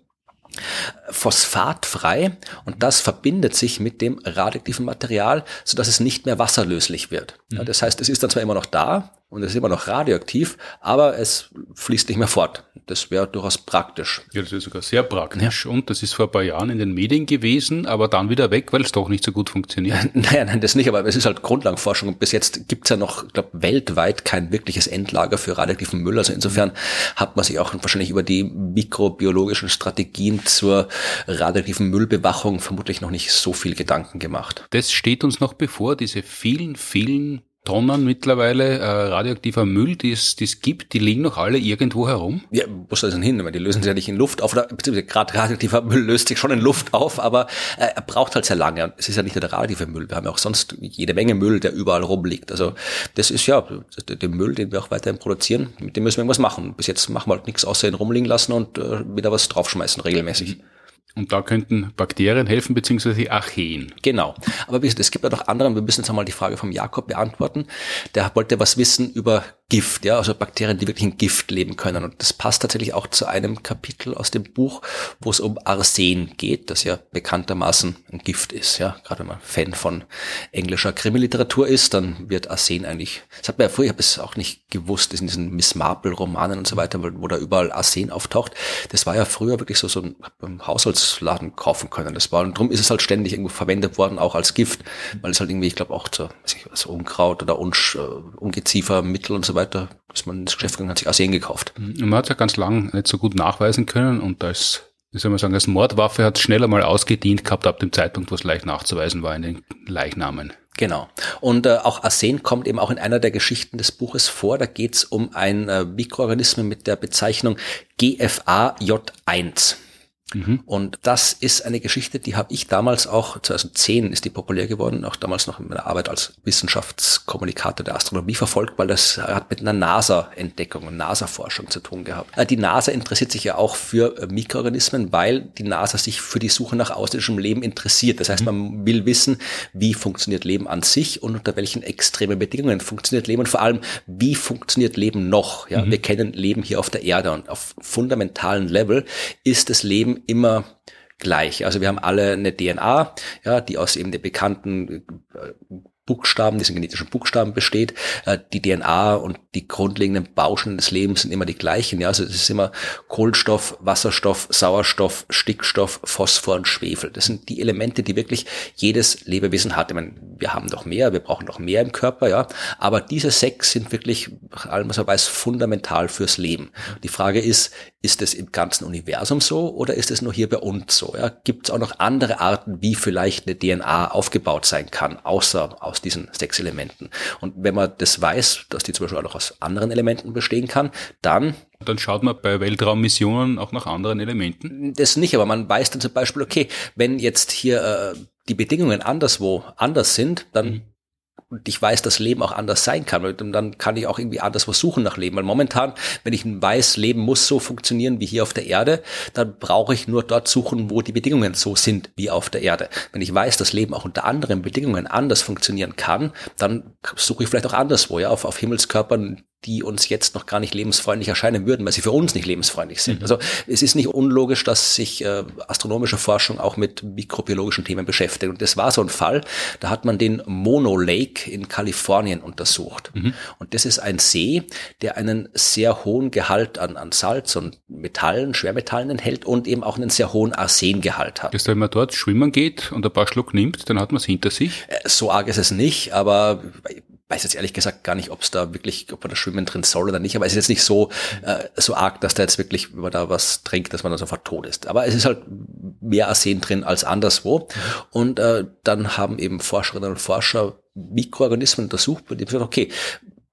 Phosphat frei und das verbindet sich mit dem radioaktiven Material, so dass es nicht mehr wasserlöslich wird. Ja, mhm. das heißt, es ist dann zwar immer noch da, und es ist immer noch radioaktiv, aber es fließt nicht mehr fort. Das wäre durchaus praktisch. Ja, das ist sogar sehr praktisch. Ja. Und das ist vor ein paar Jahren in den Medien gewesen, aber dann wieder weg, weil es doch nicht so gut funktioniert. Naja, nein, das nicht, aber es ist halt Grundlagenforschung. Und bis jetzt gibt's ja noch, ich glaube, weltweit kein wirkliches Endlager für radioaktiven Müll. Also insofern hat man sich auch wahrscheinlich über die mikrobiologischen Strategien zur radioaktiven Müllbewachung vermutlich noch nicht so viel Gedanken gemacht. Das steht uns noch bevor, diese vielen, vielen Tonnen mittlerweile äh, radioaktiver Müll, die es, die es gibt, die liegen noch alle irgendwo herum? Ja, wo soll das denn hin? Weil die lösen sich ja nicht in Luft auf, oder beziehungsweise gerade radioaktiver Müll löst sich schon in Luft auf, aber äh, er braucht halt sehr lange. Und es ist ja nicht nur der radioaktive Müll, wir haben ja auch sonst jede Menge Müll, der überall rumliegt. Also das ist ja der Müll, den wir auch weiterhin produzieren, mit dem müssen wir irgendwas machen. Bis jetzt machen wir halt nichts außer ihn rumliegen lassen und äh, wieder was draufschmeißen regelmäßig. Mhm. Und da könnten Bakterien helfen, beziehungsweise Archeen. Genau. Aber es gibt ja noch andere, wir müssen jetzt einmal die Frage vom Jakob beantworten. Der wollte was wissen über Gift, ja, also Bakterien, die wirklich in Gift leben können. Und das passt tatsächlich auch zu einem Kapitel aus dem Buch, wo es um Arsen geht, das ja bekanntermaßen ein Gift ist, ja. Gerade wenn man Fan von englischer Krimiliteratur ist, dann wird Arsen eigentlich, das hat man ja früher, ich habe es auch nicht gewusst, in diesen Miss Marple Romanen und so weiter, wo, wo da überall Arsen auftaucht. Das war ja früher wirklich so, so ein Haushaltsladen kaufen können. Das war, und darum ist es halt ständig irgendwo verwendet worden, auch als Gift, weil es halt irgendwie, ich glaube, auch zu, weiß ich was, Unkraut oder Unsch, uh, Ungeziefermittel und so weiter weiter ist man ins Geschäft gegangen, hat sich Arsen gekauft. Man hat es ja ganz lang nicht so gut nachweisen können und als wie soll man sagen, als Mordwaffe hat es schneller mal ausgedient gehabt ab dem Zeitpunkt, wo es leicht nachzuweisen war in den Leichnamen. Genau. Und äh, auch Arsen kommt eben auch in einer der Geschichten des Buches vor. Da geht es um ein äh, Mikroorganismus mit der Bezeichnung GFAJ1. Mhm. Und das ist eine Geschichte, die habe ich damals auch, 2010 ist die populär geworden, auch damals noch in meiner Arbeit als Wissenschaftskommunikator der Astronomie verfolgt, weil das hat mit einer NASA-Entdeckung und NASA-Forschung zu tun gehabt. Äh, die NASA interessiert sich ja auch für äh, Mikroorganismen, weil die NASA sich für die Suche nach ausländischem Leben interessiert. Das heißt, mhm. man will wissen, wie funktioniert Leben an sich und unter welchen extremen Bedingungen funktioniert Leben und vor allem, wie funktioniert Leben noch. Ja, mhm. Wir kennen Leben hier auf der Erde und auf fundamentalen Level ist das Leben immer gleich. Also wir haben alle eine DNA, ja, die aus eben der bekannten äh, Buchstaben, diesen genetischen Buchstaben besteht. Äh, die DNA und die grundlegenden Bausteine des Lebens sind immer die gleichen. Ja, also es ist immer Kohlenstoff, Wasserstoff, Sauerstoff, Stickstoff, Phosphor und Schwefel. Das sind die Elemente, die wirklich jedes Lebewesen hat. Ich meine, wir haben noch mehr, wir brauchen noch mehr im Körper, ja. Aber diese sechs sind wirklich, nach allem, was man weiß, fundamental fürs Leben. Die Frage ist, ist es im ganzen Universum so oder ist es nur hier bei uns so? Ja? Gibt es auch noch andere Arten, wie vielleicht eine DNA aufgebaut sein kann, außer aus diesen sechs Elementen? Und wenn man das weiß, dass die zum Beispiel auch aus anderen Elementen bestehen kann, dann dann schaut man bei Weltraummissionen auch nach anderen Elementen? Das nicht, aber man weiß dann zum Beispiel, okay, wenn jetzt hier äh, die Bedingungen anderswo anders sind, dann mhm und ich weiß, dass Leben auch anders sein kann. Und dann kann ich auch irgendwie anders was suchen nach Leben. Weil momentan, wenn ich weiß, Leben muss so funktionieren wie hier auf der Erde, dann brauche ich nur dort suchen, wo die Bedingungen so sind wie auf der Erde. Wenn ich weiß, dass Leben auch unter anderen Bedingungen anders funktionieren kann, dann suche ich vielleicht auch anderswo, ja, auf, auf Himmelskörpern, die uns jetzt noch gar nicht lebensfreundlich erscheinen würden, weil sie für uns nicht lebensfreundlich sind. Mhm. Also es ist nicht unlogisch, dass sich äh, astronomische Forschung auch mit mikrobiologischen Themen beschäftigt. Und das war so ein Fall, da hat man den Mono Lake in Kalifornien untersucht. Mhm. Und das ist ein See, der einen sehr hohen Gehalt an, an Salz und Metallen, Schwermetallen enthält und eben auch einen sehr hohen Arsengehalt hat. Das wenn man dort schwimmen geht und ein paar Schluck nimmt, dann hat man es hinter sich? Äh, so arg ist es nicht, aber weiß jetzt ehrlich gesagt gar nicht, ob es da wirklich, ob man da schwimmen drin soll oder nicht, aber es ist jetzt nicht so, äh, so arg, dass da jetzt wirklich, wenn man da was trinkt, dass man dann sofort tot ist. Aber es ist halt mehr Arsen drin als anderswo. Und äh, dann haben eben Forscherinnen und Forscher Mikroorganismen untersucht, bei denen gesagt, okay,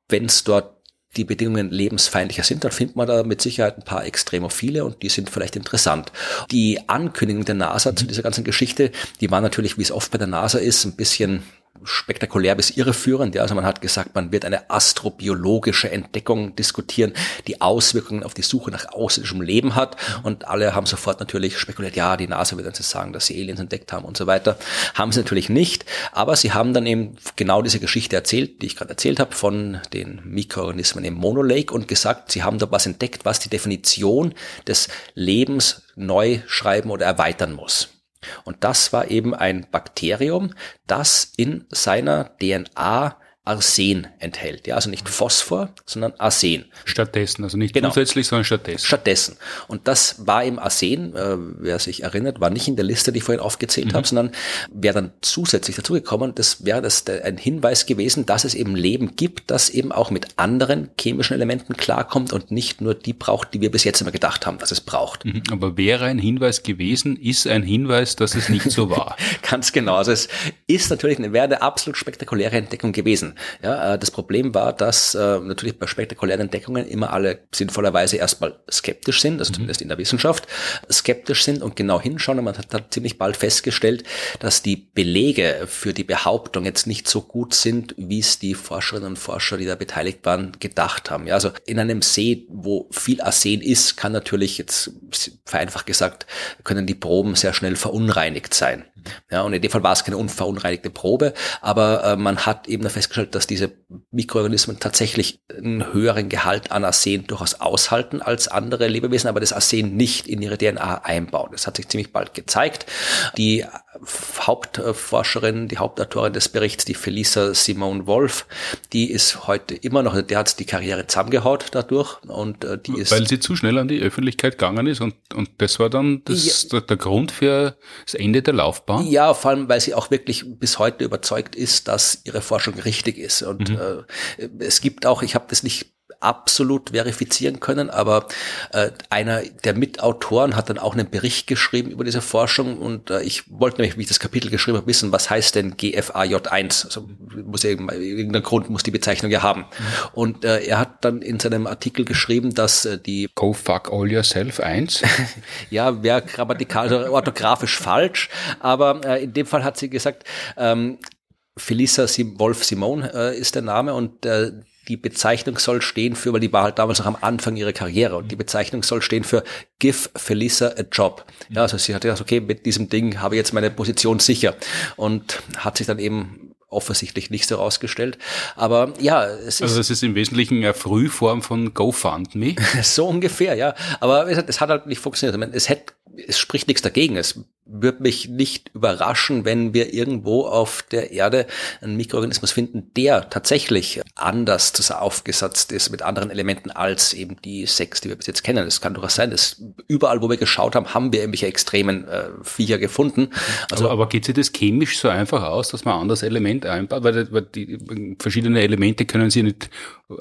wenn es dort die Bedingungen lebensfeindlicher sind, dann findet man da mit Sicherheit ein paar Extremophile und die sind vielleicht interessant. Die Ankündigung der NASA zu dieser ganzen Geschichte, die war natürlich, wie es oft bei der NASA ist, ein bisschen spektakulär bis irreführend. Ja, also man hat gesagt, man wird eine astrobiologische Entdeckung diskutieren, die Auswirkungen auf die Suche nach außerirdischem Leben hat. Und alle haben sofort natürlich spekuliert, ja, die NASA wird uns sagen, dass sie Aliens entdeckt haben und so weiter. Haben sie natürlich nicht. Aber sie haben dann eben genau diese Geschichte erzählt, die ich gerade erzählt habe, von den Mikroorganismen im Monolake und gesagt, sie haben da was entdeckt, was die Definition des Lebens neu schreiben oder erweitern muss. Und das war eben ein Bakterium, das in seiner DNA Arsen enthält. Ja, also nicht Phosphor, sondern Arsen. Stattdessen, also nicht genau. zusätzlich, sondern stattdessen. Stattdessen. Und das war im Arsen, äh, wer sich erinnert, war nicht in der Liste, die ich vorhin aufgezählt mhm. habe, sondern wäre dann zusätzlich dazugekommen. Das wäre das ein Hinweis gewesen, dass es eben Leben gibt, das eben auch mit anderen chemischen Elementen klarkommt und nicht nur die braucht, die wir bis jetzt immer gedacht haben, dass es braucht. Mhm. Aber wäre ein Hinweis gewesen, ist ein Hinweis, dass es nicht so war. Ganz genau. Also es ist natürlich eine, wäre eine absolut spektakuläre Entdeckung gewesen. Ja, äh, das Problem war, dass äh, natürlich bei spektakulären Entdeckungen immer alle sinnvollerweise erstmal skeptisch sind, also mhm. zumindest in der Wissenschaft skeptisch sind und genau hinschauen. Und man hat, hat ziemlich bald festgestellt, dass die Belege für die Behauptung jetzt nicht so gut sind, wie es die Forscherinnen und Forscher, die da beteiligt waren, gedacht haben. Ja, also in einem See, wo viel Arsen ist, kann natürlich jetzt vereinfacht gesagt, können die Proben sehr schnell verunreinigt sein. Ja, und in dem Fall war es keine unverunreinigte Probe, aber äh, man hat eben festgestellt, dass diese Mikroorganismen tatsächlich einen höheren Gehalt an Arsen durchaus aushalten als andere Lebewesen, aber das Arsen nicht in ihre DNA einbauen. Das hat sich ziemlich bald gezeigt. Die Hauptforscherin, die Hauptautorin des Berichts, die Felisa Simone Wolf, die ist heute immer noch, der hat die Karriere zusammengehaut dadurch und äh, die ist. Weil sie zu schnell an die Öffentlichkeit gegangen ist und, und das war dann das, ja, der Grund für das Ende der Laufbahn? Ja, vor allem, weil sie auch wirklich bis heute überzeugt ist, dass ihre Forschung richtig ist. Und mhm. äh, es gibt auch, ich habe das nicht absolut verifizieren können, aber äh, einer der Mitautoren hat dann auch einen Bericht geschrieben über diese Forschung und äh, ich wollte nämlich, wie ich das Kapitel geschrieben habe, wissen, was heißt denn GFAJ1? Also muss ja irgendein Grund muss die Bezeichnung ja haben. Mhm. Und äh, er hat dann in seinem Artikel geschrieben, dass äh, die Go fuck all yourself 1? ja, wäre grammatikalisch oder orthografisch falsch, aber äh, in dem Fall hat sie gesagt, ähm, Felisa Wolf Simon äh, ist der Name und äh, die Bezeichnung soll stehen für, weil die war halt damals noch am Anfang ihrer Karriere und die Bezeichnung soll stehen für Give Felisa a Job. Ja, also sie hat gesagt, okay, mit diesem Ding habe ich jetzt meine Position sicher und hat sich dann eben offensichtlich nicht so rausgestellt. Aber ja, es ist. Also das ist im Wesentlichen eine Frühform von GoFundMe. so ungefähr, ja. Aber es hat halt nicht funktioniert. Es hätte es spricht nichts dagegen. Es würde mich nicht überraschen, wenn wir irgendwo auf der Erde einen Mikroorganismus finden, der tatsächlich anders aufgesetzt ist mit anderen Elementen als eben die sechs, die wir bis jetzt kennen. Es kann durchaus sein, dass überall, wo wir geschaut haben, haben wir irgendwelche extremen äh, Viecher gefunden. Also, aber, aber geht sich das chemisch so einfach aus, dass man ein anderes Element einbaut? Weil, weil die verschiedene Elemente können sie nicht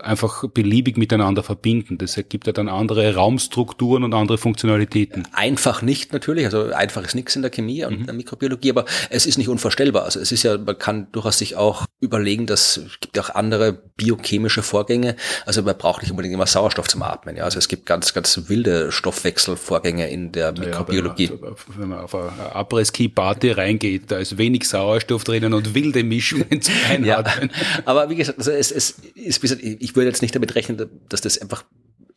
einfach beliebig miteinander verbinden. Das ergibt ja dann andere Raumstrukturen und andere Funktionalitäten. Einfach nicht natürlich, also einfach ist nichts in der Chemie und mhm. der Mikrobiologie, aber es ist nicht unvorstellbar. Also es ist ja, man kann durchaus sich auch überlegen, dass es gibt auch andere biochemische Vorgänge. Also man braucht nicht unbedingt immer Sauerstoff zum Atmen. Ja, also es gibt ganz, ganz wilde Stoffwechselvorgänge in der Mikrobiologie. Ja, wenn man auf eine Abriss-Ski-Party reingeht, da ist wenig Sauerstoff drinnen und wilde Mischungen zum Einatmen. Ja, aber wie gesagt, also es, es ist, ich würde jetzt nicht damit rechnen, dass das einfach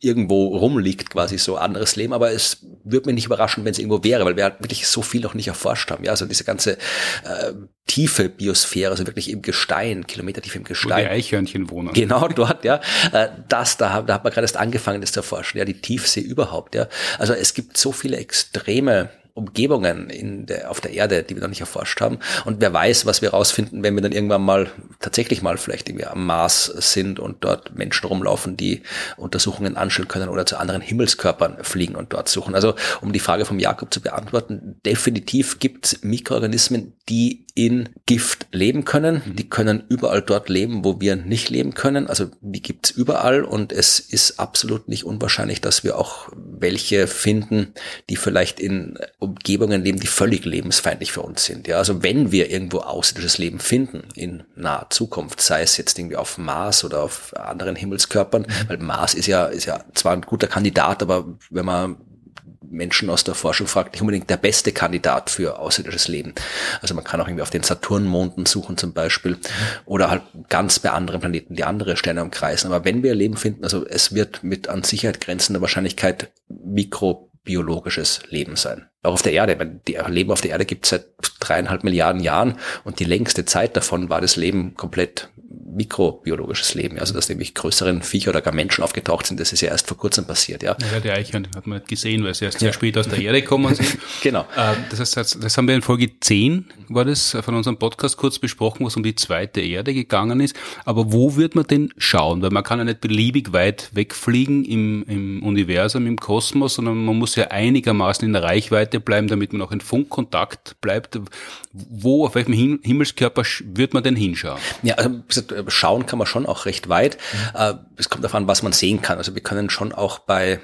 irgendwo rumliegt, quasi so anderes Leben, aber es würde mich nicht überraschen, wenn es irgendwo wäre, weil wir halt wirklich so viel noch nicht erforscht haben. Ja, also diese ganze äh, tiefe Biosphäre, also wirklich im Gestein, kilometertief im Gestein. Wo die Eichhörnchen wohnen. Genau dort, ja. Äh, das, da, da hat man gerade erst angefangen, das zu erforschen, ja, die Tiefsee überhaupt, ja. Also es gibt so viele extreme Umgebungen in der, auf der Erde, die wir noch nicht erforscht haben. Und wer weiß, was wir rausfinden, wenn wir dann irgendwann mal tatsächlich mal vielleicht irgendwie am Mars sind und dort Menschen rumlaufen, die Untersuchungen anstellen können oder zu anderen Himmelskörpern fliegen und dort suchen. Also um die Frage vom Jakob zu beantworten, definitiv gibt es Mikroorganismen, die in Gift leben können. Mhm. Die können überall dort leben, wo wir nicht leben können. Also die gibt's überall und es ist absolut nicht unwahrscheinlich, dass wir auch welche finden, die vielleicht in Umgebungen leben, die völlig lebensfeindlich für uns sind. Ja, also wenn wir irgendwo außerirdisches Leben finden in naher Zukunft, sei es jetzt irgendwie auf Mars oder auf anderen Himmelskörpern, mhm. weil Mars ist ja, ist ja zwar ein guter Kandidat, aber wenn man Menschen aus der Forschung fragt, nicht unbedingt der beste Kandidat für außerirdisches Leben. Also man kann auch irgendwie auf den Saturnmonden suchen zum Beispiel oder halt ganz bei anderen Planeten, die andere Sterne umkreisen. Aber wenn wir Leben finden, also es wird mit an Sicherheit grenzender Wahrscheinlichkeit mikrobiologisches Leben sein. Auch auf der Erde. Die Leben auf der Erde gibt es seit dreieinhalb Milliarden Jahren und die längste Zeit davon war das Leben komplett mikrobiologisches Leben, also dass nämlich größeren Viecher oder gar Menschen aufgetaucht sind, das ist ja erst vor kurzem passiert, ja. Ja, die Eichhörnchen hat man nicht gesehen, weil sie erst sehr ja. spät aus der Erde kommen sind. genau. Äh, das heißt, das haben wir in Folge 10, war das von unserem Podcast kurz besprochen, wo es um die zweite Erde gegangen ist. Aber wo wird man denn schauen? Weil man kann ja nicht beliebig weit wegfliegen im, im Universum, im Kosmos, sondern man muss ja einigermaßen in der Reichweite bleiben, damit man auch in Funkkontakt bleibt. Wo, auf welchem Himmelskörper wird man denn hinschauen? Ja, also schauen kann man schon auch recht weit. Mhm. Äh, es kommt darauf an, was man sehen kann. Also wir können schon auch bei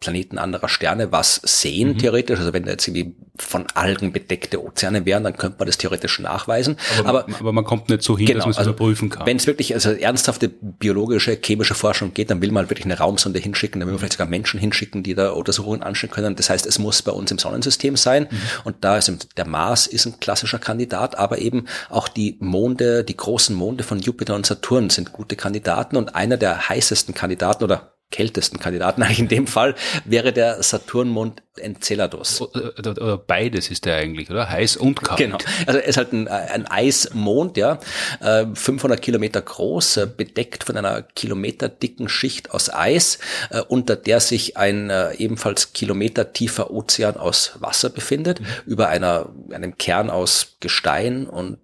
Planeten anderer Sterne was sehen, mhm. theoretisch. Also wenn da jetzt irgendwie von Algen bedeckte Ozeane wären, dann könnte man das theoretisch nachweisen. Aber, aber, aber man kommt nicht so hin, genau, dass man es also überprüfen kann. Wenn es wirklich also ernsthafte biologische, chemische Forschung geht, dann will man wirklich eine Raumsonde hinschicken, dann will man vielleicht sogar Menschen hinschicken, die da Untersuchungen anstellen können. Das heißt, es muss bei uns im Sonnensystem sein. Mhm. Und da ist der Mars ist ein klassischer Kandidat, aber eben auch die Monde, die großen Monde von Jupiter und Saturn sind gute Kandidaten und einer der heißesten Kandidaten oder kältesten Kandidaten eigentlich in dem Fall wäre der Saturnmond Enceladus. Oder, oder, beides ist der eigentlich, oder? Heiß und kalt. Genau. Also er ist halt ein, ein Eismond, ja, 500 äh, Kilometer groß, äh, bedeckt von einer kilometerdicken Schicht aus Eis, äh, unter der sich ein ebenfalls kilometertiefer Ozean aus Wasser befindet, mhm. über einer, einem Kern aus Gestein und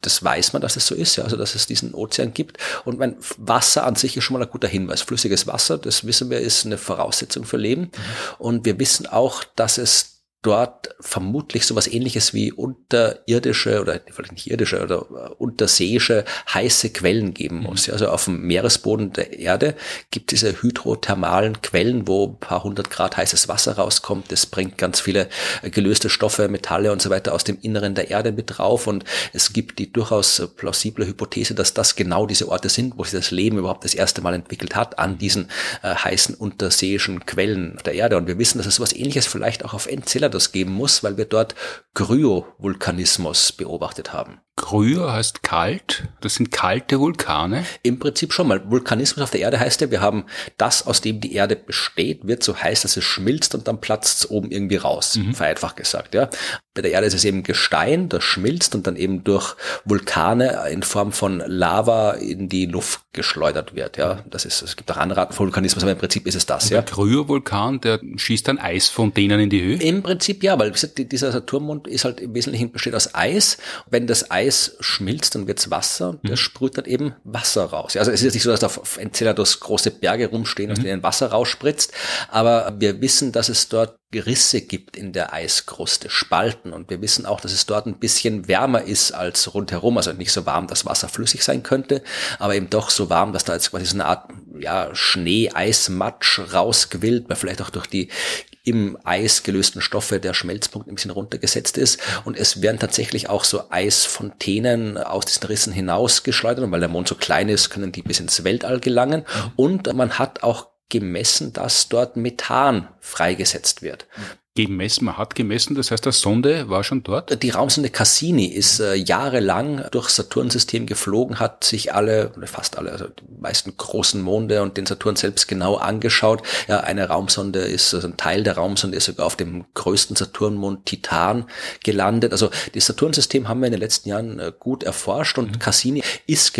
das weiß man, dass es so ist, ja, also dass es diesen Ozean gibt. Und mein Wasser an sich ist schon mal ein guter Hinweis. Flüssiges Wasser, das wissen wir, ist eine Voraussetzung für Leben. Mhm. Und wir wissen auch, dass es dort vermutlich sowas ähnliches wie unterirdische oder vielleicht nicht irdische oder äh, unterseeische heiße Quellen geben muss. Mhm. Also auf dem Meeresboden der Erde gibt es diese hydrothermalen Quellen, wo ein paar hundert Grad heißes Wasser rauskommt. Das bringt ganz viele äh, gelöste Stoffe, Metalle und so weiter aus dem Inneren der Erde mit drauf. Und es gibt die durchaus plausible Hypothese, dass das genau diese Orte sind, wo sich das Leben überhaupt das erste Mal entwickelt hat, an diesen äh, heißen unterseeischen Quellen der Erde. Und wir wissen, dass es sowas ähnliches vielleicht auch auf Enceladus das geben muss, weil wir dort Kryovulkanismus beobachtet haben. Kryo heißt kalt. Das sind kalte Vulkane. Im Prinzip schon mal. Vulkanismus auf der Erde heißt ja, wir haben das, aus dem die Erde besteht, wird so heiß, dass es schmilzt und dann platzt es oben irgendwie raus. Mhm. Vereinfacht gesagt, ja. Bei der Erde ist es eben Gestein, das schmilzt und dann eben durch Vulkane in Form von Lava in die Luft geschleudert wird, ja. Das ist, es gibt auch andere Arten von Vulkanismus, aber im Prinzip ist es das, ja. Der Kryovulkan, der schießt dann Eisfontänen in die Höhe? Im Prinzip ja, weil dieser Saturnmond ist halt im Wesentlichen besteht aus Eis. Wenn das Eis Eis schmilzt, dann wird's Wasser und mhm. das sprüht dann eben Wasser raus. Also es ist jetzt nicht so, dass da auf Enceladus große Berge rumstehen, aus mhm. denen Wasser rausspritzt, aber wir wissen, dass es dort Risse gibt in der Eiskruste, Spalten. Und wir wissen auch, dass es dort ein bisschen wärmer ist als rundherum. Also nicht so warm, dass Wasser flüssig sein könnte, aber eben doch so warm, dass da jetzt quasi so eine Art ja, Schnee, Eis, Matsch rausquillt, weil vielleicht auch durch die im Eis gelösten Stoffe der Schmelzpunkt ein bisschen runtergesetzt ist. Und es werden tatsächlich auch so Eisfontänen aus diesen Rissen hinausgeschleudert. Und weil der Mond so klein ist, können die bis ins Weltall gelangen. Mhm. Und man hat auch gemessen, dass dort Methan freigesetzt wird gemessen, man hat gemessen, das heißt, der Sonde war schon dort? Die Raumsonde Cassini ist äh, jahrelang durch Saturnsystem geflogen, hat sich alle, oder fast alle, also die meisten großen Monde und den Saturn selbst genau angeschaut. Ja, eine Raumsonde ist, also ein Teil der Raumsonde ist sogar auf dem größten Saturnmond Titan gelandet. Also das Saturnsystem haben wir in den letzten Jahren äh, gut erforscht und mhm. Cassini ist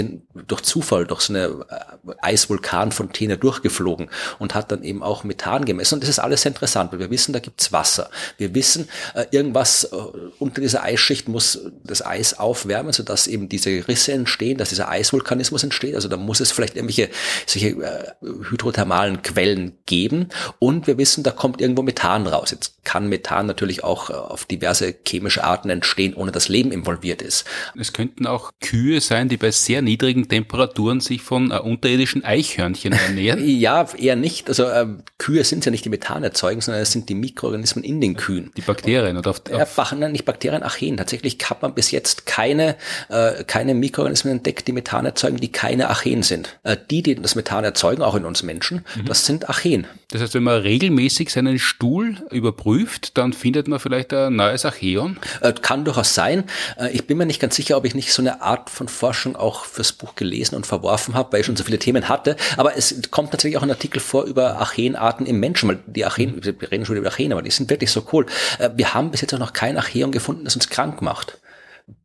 durch Zufall durch so eine äh, Eisvulkanfontäne durchgeflogen und hat dann eben auch Methan gemessen. Und das ist alles interessant, weil wir wissen, da gibt's Wasser Wasser. Wir wissen, äh, irgendwas äh, unter dieser Eisschicht muss das Eis aufwärmen, sodass eben diese Risse entstehen, dass dieser Eisvulkanismus entsteht. Also da muss es vielleicht irgendwelche solche äh, hydrothermalen Quellen geben. Und wir wissen, da kommt irgendwo Methan raus. Jetzt kann Methan natürlich auch auf diverse chemische Arten entstehen, ohne dass Leben involviert ist. Es könnten auch Kühe sein, die bei sehr niedrigen Temperaturen sich von unterirdischen Eichhörnchen ernähren. ja, eher nicht. Also äh, Kühe sind ja nicht die Methan erzeugen, sondern es sind die Mikroorganismen Organismen in den Kühen. Die Bakterien oder auf, auf ja, nicht Bakterien, Archeen. Tatsächlich hat man bis jetzt keine, äh, keine Mikroorganismen entdeckt, die Methan erzeugen, die keine Archeen sind. Äh, die, die das Methan erzeugen, auch in uns Menschen, mhm. das sind Archeen. Das heißt, wenn man regelmäßig seinen Stuhl überprüft, dann findet man vielleicht ein neues Archeon? Äh, kann durchaus sein. Äh, ich bin mir nicht ganz sicher, ob ich nicht so eine Art von Forschung auch fürs Buch gelesen und verworfen habe, weil ich schon so viele Themen hatte. Aber es kommt tatsächlich auch ein Artikel vor über Archeenarten im Menschen, weil die Archeen, wir reden schon über Archeen, aber die sind sind wirklich so cool. Äh, wir haben bis jetzt auch noch kein Archeon gefunden, das uns krank macht.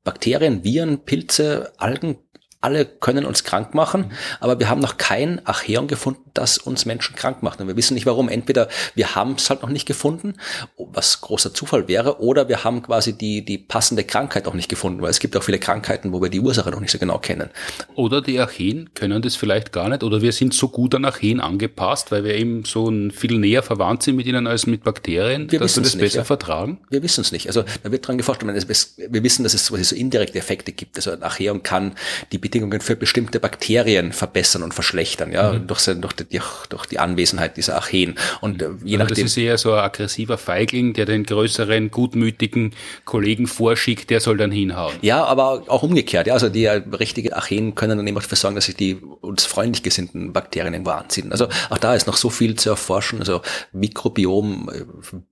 Bakterien, Viren, Pilze, Algen, alle können uns krank machen, aber wir haben noch kein Archeon gefunden, das uns Menschen krank macht. Und wir wissen nicht warum. Entweder wir haben es halt noch nicht gefunden, was großer Zufall wäre, oder wir haben quasi die, die passende Krankheit noch nicht gefunden, weil es gibt auch viele Krankheiten, wo wir die Ursache noch nicht so genau kennen. Oder die Archeen können das vielleicht gar nicht, oder wir sind so gut an Archeen angepasst, weil wir eben so ein viel näher verwandt sind mit ihnen als mit Bakterien, wir dass wir das nicht, besser ja. vertragen? Wir wissen es nicht. Also da wird dran geforscht. Wir wissen, dass es so indirekte Effekte gibt. Also ein Archeon kann die Bedingungen für bestimmte Bakterien verbessern und verschlechtern, ja, mhm. durch, durch, die, durch die Anwesenheit dieser Archeen. Und äh, je also nachdem. Das ist eher so ein aggressiver Feigling, der den größeren, gutmütigen Kollegen vorschickt, der soll dann hinhauen. Ja, aber auch umgekehrt, ja, also die äh, richtige Archeen können dann eben dafür sorgen, dass sich die uns freundlich gesinnten Bakterien irgendwo anziehen. Also auch da ist noch so viel zu erforschen, also Mikrobiom, äh,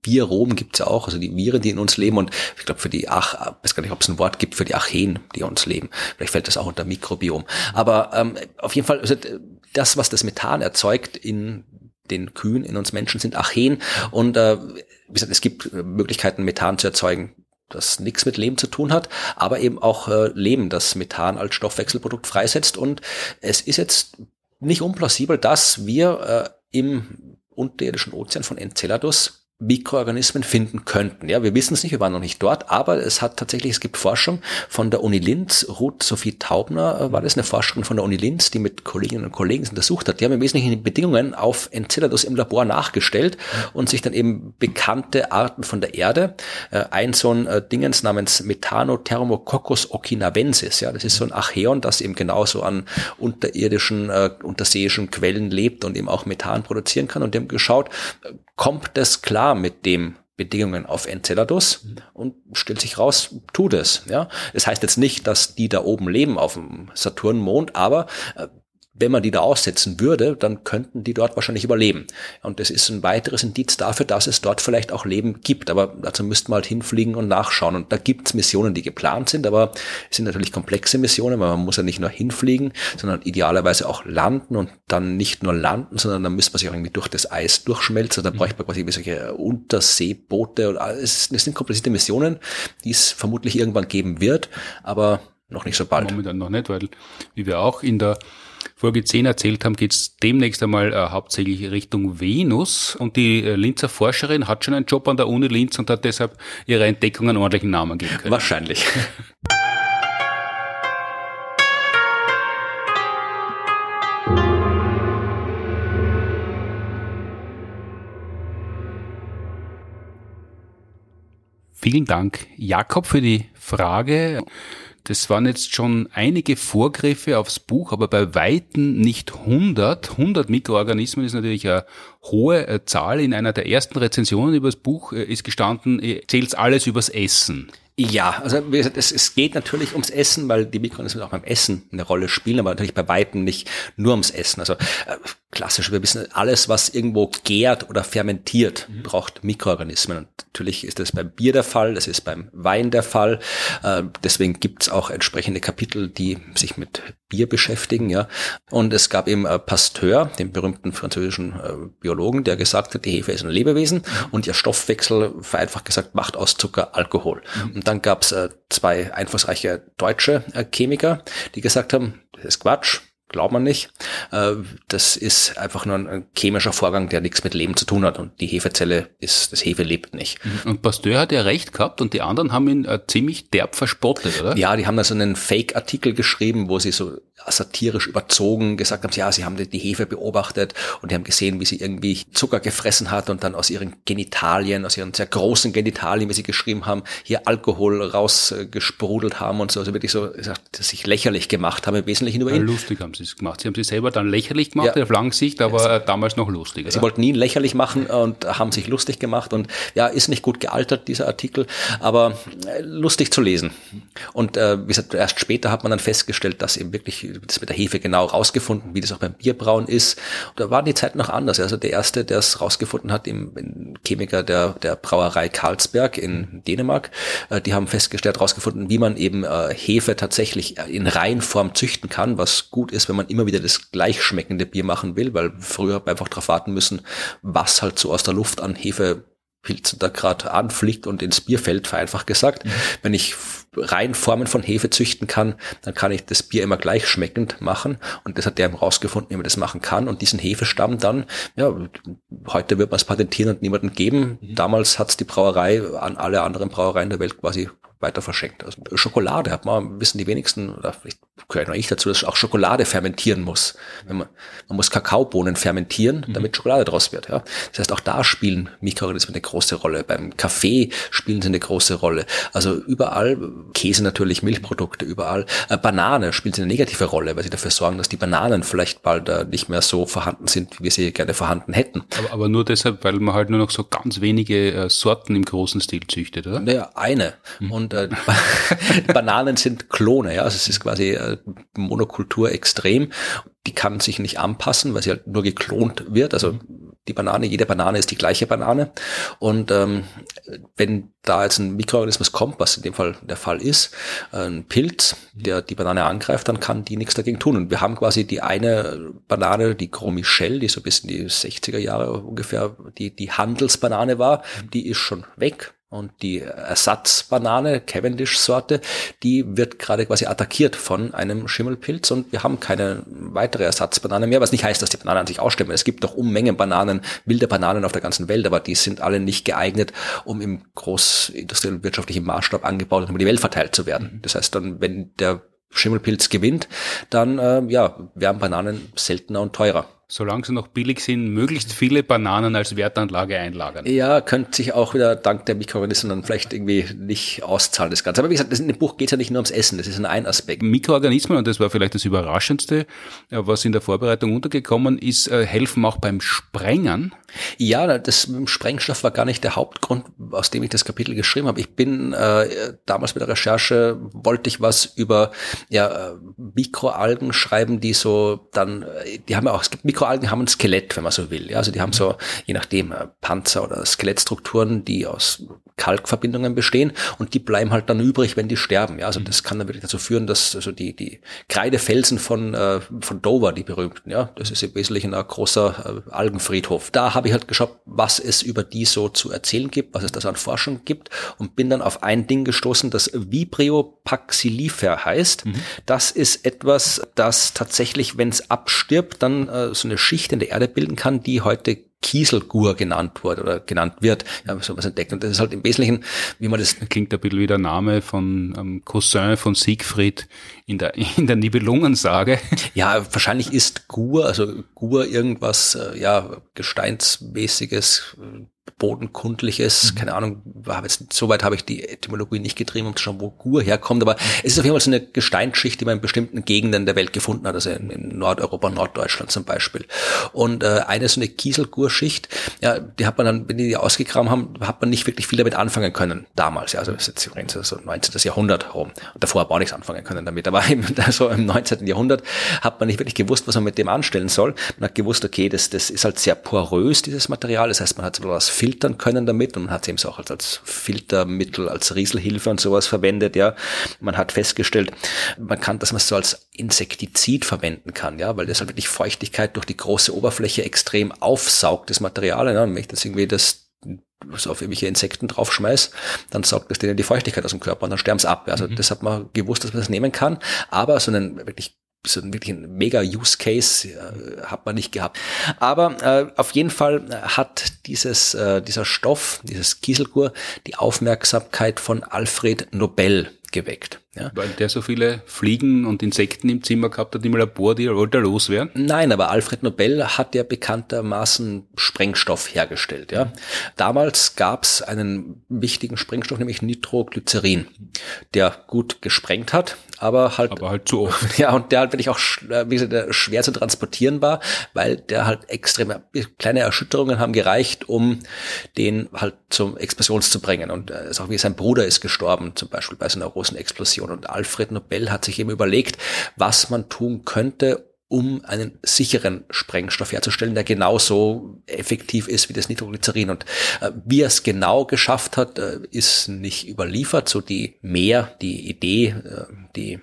Virom gibt's ja auch, also die Viren, die in uns leben und ich glaube für die Ach, ich weiß gar nicht, ob es ein Wort gibt für die Archeen, die uns leben. Vielleicht fällt das auch unter Mikrobiom. Aber ähm, auf jeden Fall, also das, was das Methan erzeugt in den Kühen, in uns Menschen, sind Archeen. Und äh, wie gesagt, es gibt Möglichkeiten, Methan zu erzeugen, das nichts mit Leben zu tun hat, aber eben auch äh, Leben, das Methan als Stoffwechselprodukt freisetzt. Und es ist jetzt nicht unplausibel, dass wir äh, im unterirdischen Ozean von Enceladus Mikroorganismen finden könnten. Ja, wir wissen es nicht, wir waren noch nicht dort, aber es hat tatsächlich, es gibt Forschung von der Uni Linz, Ruth Sophie Taubner äh, war das eine Forscherin von der Uni Linz, die mit Kolleginnen und Kollegen untersucht hat. Die haben im Wesentlichen die Bedingungen auf Enceladus im Labor nachgestellt und sich dann eben bekannte Arten von der Erde, äh, ein so ein äh, Dingens namens Methanothermococcus okinavensis, ja, das ist so ein Archeon, das eben genauso an unterirdischen, äh, unterseeischen Quellen lebt und eben auch Methan produzieren kann und die haben geschaut, kommt das klar mit dem Bedingungen auf Enceladus und stellt sich raus, tut es. Ja, es heißt jetzt nicht, dass die da oben leben auf dem Saturnmond, aber äh, wenn man die da aussetzen würde, dann könnten die dort wahrscheinlich überleben. Und das ist ein weiteres Indiz dafür, dass es dort vielleicht auch Leben gibt. Aber dazu müsste man halt hinfliegen und nachschauen. Und da gibt es Missionen, die geplant sind, aber es sind natürlich komplexe Missionen, weil man muss ja nicht nur hinfliegen, sondern idealerweise auch landen und dann nicht nur landen, sondern dann müsste man sich auch irgendwie durch das Eis durchschmelzen. Da bräuchte man quasi solche Unterseeboote. Es sind komplizierte Missionen, die es vermutlich irgendwann geben wird, aber noch nicht so bald. Momentan noch nicht, weil wie wir auch in der Folge 10 erzählt haben, geht es demnächst einmal äh, hauptsächlich Richtung Venus. Und die äh, Linzer Forscherin hat schon einen Job an der Uni Linz und hat deshalb ihre Entdeckung einen ordentlichen Namen geben können. Wahrscheinlich. Vielen Dank, Jakob, für die Frage. Das waren jetzt schon einige Vorgriffe aufs Buch, aber bei Weitem nicht 100. 100 Mikroorganismen ist natürlich eine hohe äh, Zahl. In einer der ersten Rezensionen über das Buch äh, ist gestanden, zählt alles übers Essen. Ja, also wie gesagt, es, es geht natürlich ums Essen, weil die Mikroorganismen auch beim Essen eine Rolle spielen, aber natürlich bei Weitem nicht nur ums Essen. Also äh, klassisch, wir wissen, alles, was irgendwo gärt oder fermentiert, mhm. braucht Mikroorganismen. Und natürlich ist das beim Bier der Fall, das ist beim Wein der Fall. Äh, deswegen gibt's auch entsprechende Kapitel, die sich mit Bier beschäftigen. Ja, Und es gab eben äh, Pasteur, den berühmten französischen äh, Biologen, der gesagt hat, die Hefe ist ein Lebewesen mhm. und ihr Stoffwechsel, vereinfacht gesagt, macht aus Zucker Alkohol. Mhm. Dann gab's äh, zwei einflussreiche deutsche äh, Chemiker, die gesagt haben, das ist Quatsch, glaubt man nicht. Äh, das ist einfach nur ein chemischer Vorgang, der nichts mit Leben zu tun hat. Und die Hefezelle ist, das Hefe lebt nicht. Mhm. Und Pasteur hat ja recht gehabt und die anderen haben ihn äh, ziemlich derb verspottet, oder? Ja, die haben da so einen Fake-Artikel geschrieben, wo sie so satirisch überzogen gesagt haben, ja, sie haben die Hefe beobachtet und die haben gesehen, wie sie irgendwie Zucker gefressen hat und dann aus ihren Genitalien, aus ihren sehr großen Genitalien, wie sie geschrieben haben, hier Alkohol rausgesprudelt haben und so, also wirklich so, sich lächerlich gemacht haben, im Wesentlichen über ihn. lustig haben sie es gemacht. Sie haben sich selber dann lächerlich gemacht, ja. auf Langsicht, aber ja, damals noch lustig. Sie oder? wollten ihn lächerlich machen und haben sich lustig gemacht und ja, ist nicht gut gealtert, dieser Artikel, aber äh, lustig zu lesen. Und äh, wie gesagt, erst später hat man dann festgestellt, dass eben wirklich das mit der Hefe genau rausgefunden, wie das auch beim Bierbrauen ist. Und da waren die Zeiten noch anders. Also der erste, der es rausgefunden hat, im, Chemiker der, der Brauerei Karlsberg in Dänemark, äh, die haben festgestellt, rausgefunden, wie man eben äh, Hefe tatsächlich in Reinform züchten kann, was gut ist, wenn man immer wieder das gleichschmeckende Bier machen will, weil früher hat man einfach darauf warten müssen, was halt so aus der Luft an Hefe Pilzen da gerade anfliegt und ins Bier fällt, vereinfacht gesagt. Mhm. Wenn ich rein Formen von Hefe züchten kann, dann kann ich das Bier immer gleich schmeckend machen. Und das hat der eben rausgefunden, wie man das machen kann. Und diesen Hefestamm dann, ja, heute wird man es patentieren und niemanden geben. Mhm. Damals hat es die Brauerei an alle anderen Brauereien der Welt quasi weiter verschenkt. Also Schokolade hat man, wissen die wenigsten, oder vielleicht gehört noch ich dazu, dass auch Schokolade fermentieren muss. Man, man, muss Kakaobohnen fermentieren, mhm. damit Schokolade draus wird. Ja. Das heißt, auch da spielen Mikroorganismen eine große Rolle. Beim Kaffee spielen sie eine große Rolle. Also überall, Käse natürlich, Milchprodukte, überall. Äh, Banane spielen sie eine negative Rolle, weil sie dafür sorgen, dass die Bananen vielleicht bald äh, nicht mehr so vorhanden sind, wie wir sie gerne vorhanden hätten. Aber, aber nur deshalb, weil man halt nur noch so ganz wenige äh, Sorten im großen Stil züchtet, oder? Naja, eine. Mhm. Und äh, Bananen sind Klone, ja. Also es ist quasi äh, Monokultur extrem. Die kann sich nicht anpassen, weil sie halt nur geklont wird. Also die Banane, jede Banane ist die gleiche Banane. Und ähm, wenn da jetzt ein Mikroorganismus kommt, was in dem Fall der Fall ist, ein Pilz, der die Banane angreift, dann kann die nichts dagegen tun. Und wir haben quasi die eine Banane, die Gros Michel, die so bis in die 60er Jahre ungefähr die, die Handelsbanane war, die ist schon weg. Und die Ersatzbanane, Cavendish-Sorte, die wird gerade quasi attackiert von einem Schimmelpilz und wir haben keine weitere Ersatzbanane mehr, was nicht heißt, dass die Bananen an sich aussterben. Es gibt doch Unmengen Bananen, wilde Bananen auf der ganzen Welt, aber die sind alle nicht geeignet, um im großindustriellen wirtschaftlichen Maßstab angebaut und über die Welt verteilt zu werden. Das heißt dann, wenn der Schimmelpilz gewinnt, dann äh, ja, werden Bananen seltener und teurer solange sie noch billig sind, möglichst viele Bananen als Wertanlage einlagern. Ja, könnte sich auch wieder dank der Mikroorganismen dann vielleicht irgendwie nicht auszahlen, das Ganze. Aber wie gesagt, das in dem Buch geht es ja nicht nur ums Essen, das ist nur ein Aspekt. Mikroorganismen, und das war vielleicht das Überraschendste, was in der Vorbereitung untergekommen ist, äh, helfen auch beim Sprengen. Ja, das Sprengstoff war gar nicht der Hauptgrund, aus dem ich das Kapitel geschrieben habe. Ich bin äh, damals mit der Recherche, wollte ich was über ja, Mikroalgen schreiben, die so dann, äh, die haben ja auch, es gibt Mikro Mikroalgen haben ein Skelett, wenn man so will. Ja, also die haben so, je nachdem, äh, Panzer oder Skelettstrukturen, die aus Kalkverbindungen bestehen und die bleiben halt dann übrig, wenn die sterben. Ja, also das kann dann wirklich dazu führen, dass also die, die Kreidefelsen von, äh, von Dover, die berühmten, ja, das ist im Wesentlichen ein großer äh, Algenfriedhof. Da habe ich halt geschaut, was es über die so zu erzählen gibt, was es da so an Forschung gibt und bin dann auf ein Ding gestoßen, das Vibrio paxillifer heißt. Mhm. Das ist etwas, das tatsächlich, wenn es abstirbt, dann äh, so eine Schicht in der Erde bilden kann, die heute Kieselgur genannt wurde oder genannt wird. Ja, sowas entdeckt. Und das ist halt im Wesentlichen, wie man das. Klingt ein bisschen wie der Name von ähm, Cousin von Siegfried in der, in der Nibelungensage. Ja, wahrscheinlich ist Gur, also Gur irgendwas, äh, ja, gesteinsmäßiges, bodenkundliches, mhm. keine Ahnung, habe jetzt, soweit habe ich die Etymologie nicht getrieben, um zu schauen, wo Gur herkommt, aber es ist auf jeden Fall so eine Gesteinsschicht, die man in bestimmten Gegenden der Welt gefunden hat, also in, in Nordeuropa, Norddeutschland zum Beispiel. Und äh, eine so eine Kieselgurschicht, ja, die hat man dann, wenn die die ausgegraben haben, hat man nicht wirklich viel damit anfangen können, damals, ja, also das ist jetzt so 19. Jahrhundert rum. Und davor hat man auch nichts anfangen können damit, aber im, so im 19. Jahrhundert hat man nicht wirklich gewusst, was man mit dem anstellen soll. Man hat gewusst, okay, das, das ist halt sehr porös, dieses Material, das heißt, man hat so was filtern können damit und man hat es eben auch als Filtermittel, als Rieselhilfe und sowas verwendet, ja. Man hat festgestellt, man kann, dass man es so als Insektizid verwenden kann, ja, weil das halt wirklich Feuchtigkeit durch die große Oberfläche extrem aufsaugt, das Material, ja. Und wenn ich das irgendwie das so auf irgendwelche Insekten draufschmeiß, dann saugt das denen die Feuchtigkeit aus dem Körper und dann sterben sie ab. Also mhm. das hat man gewusst, dass man das nehmen kann, aber so einen wirklich so ein wirklich mega Use Case äh, hat man nicht gehabt. Aber äh, auf jeden Fall hat dieses äh, dieser Stoff, dieses Kieselgur, die Aufmerksamkeit von Alfred Nobel geweckt. Ja. Weil der so viele Fliegen und Insekten im Zimmer gehabt hat, die mal Labor, die wollte loswerden? Nein, aber Alfred Nobel hat ja bekanntermaßen Sprengstoff hergestellt. Ja. Damals gab es einen wichtigen Sprengstoff, nämlich Nitroglycerin, der gut gesprengt hat, aber halt, aber halt zu oft. Ja, und der halt wirklich auch wie gesagt, schwer zu transportieren war, weil der halt extrem kleine Erschütterungen haben gereicht, um den halt zum Explosions zu bringen. Und äh, ist auch wie sein Bruder ist gestorben, zum Beispiel bei so einer großen Explosion. Und Alfred Nobel hat sich eben überlegt, was man tun könnte, um einen sicheren Sprengstoff herzustellen, der genauso effektiv ist wie das Nitroglycerin. Und äh, wie er es genau geschafft hat, äh, ist nicht überliefert. So die mehr, die Idee, äh, die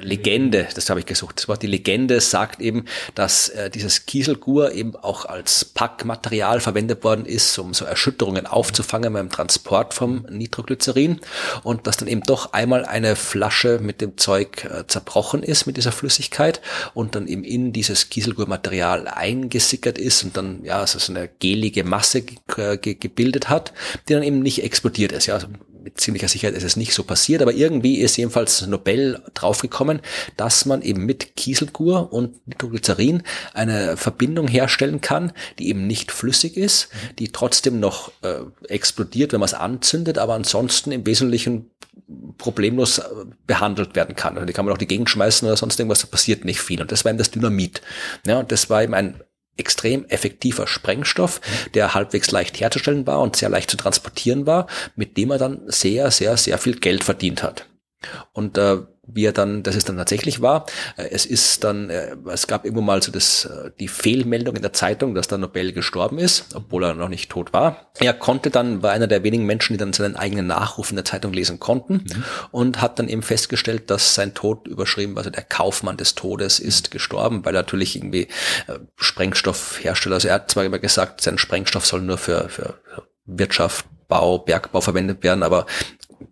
Legende, das habe ich gesucht. Das Wort die Legende sagt eben, dass äh, dieses Kieselgur eben auch als Packmaterial verwendet worden ist, um so Erschütterungen aufzufangen beim Transport vom Nitroglycerin und dass dann eben doch einmal eine Flasche mit dem Zeug äh, zerbrochen ist mit dieser Flüssigkeit und dann eben in dieses Kieselgurmaterial eingesickert ist und dann ja so eine gelige Masse ge ge gebildet hat, die dann eben nicht explodiert ist. Ja, also mit ziemlicher Sicherheit ist es nicht so passiert, aber irgendwie ist jedenfalls Nobel draufgekommen, dass man eben mit Kieselgur und Nitroglycerin eine Verbindung herstellen kann, die eben nicht flüssig ist, die trotzdem noch äh, explodiert, wenn man es anzündet, aber ansonsten im Wesentlichen problemlos äh, behandelt werden kann. Also die kann man auch die Gegend schmeißen oder sonst irgendwas, da passiert nicht viel. Und das war eben das Dynamit. Ja, und das war eben ein extrem effektiver Sprengstoff, der halbwegs leicht herzustellen war und sehr leicht zu transportieren war, mit dem er dann sehr, sehr, sehr viel Geld verdient hat. Und äh, wie er dann, dass es dann tatsächlich war. Äh, es ist dann, äh, es gab irgendwo mal so das, äh, die Fehlmeldung in der Zeitung, dass der Nobel gestorben ist, obwohl er noch nicht tot war. Er konnte dann, war einer der wenigen Menschen, die dann seinen eigenen Nachruf in der Zeitung lesen konnten mhm. und hat dann eben festgestellt, dass sein Tod überschrieben, also der Kaufmann des Todes ist gestorben, weil er natürlich irgendwie Sprengstoffhersteller, also er hat zwar immer gesagt, sein Sprengstoff soll nur für, für Wirtschaft Bau, Bergbau verwendet werden, aber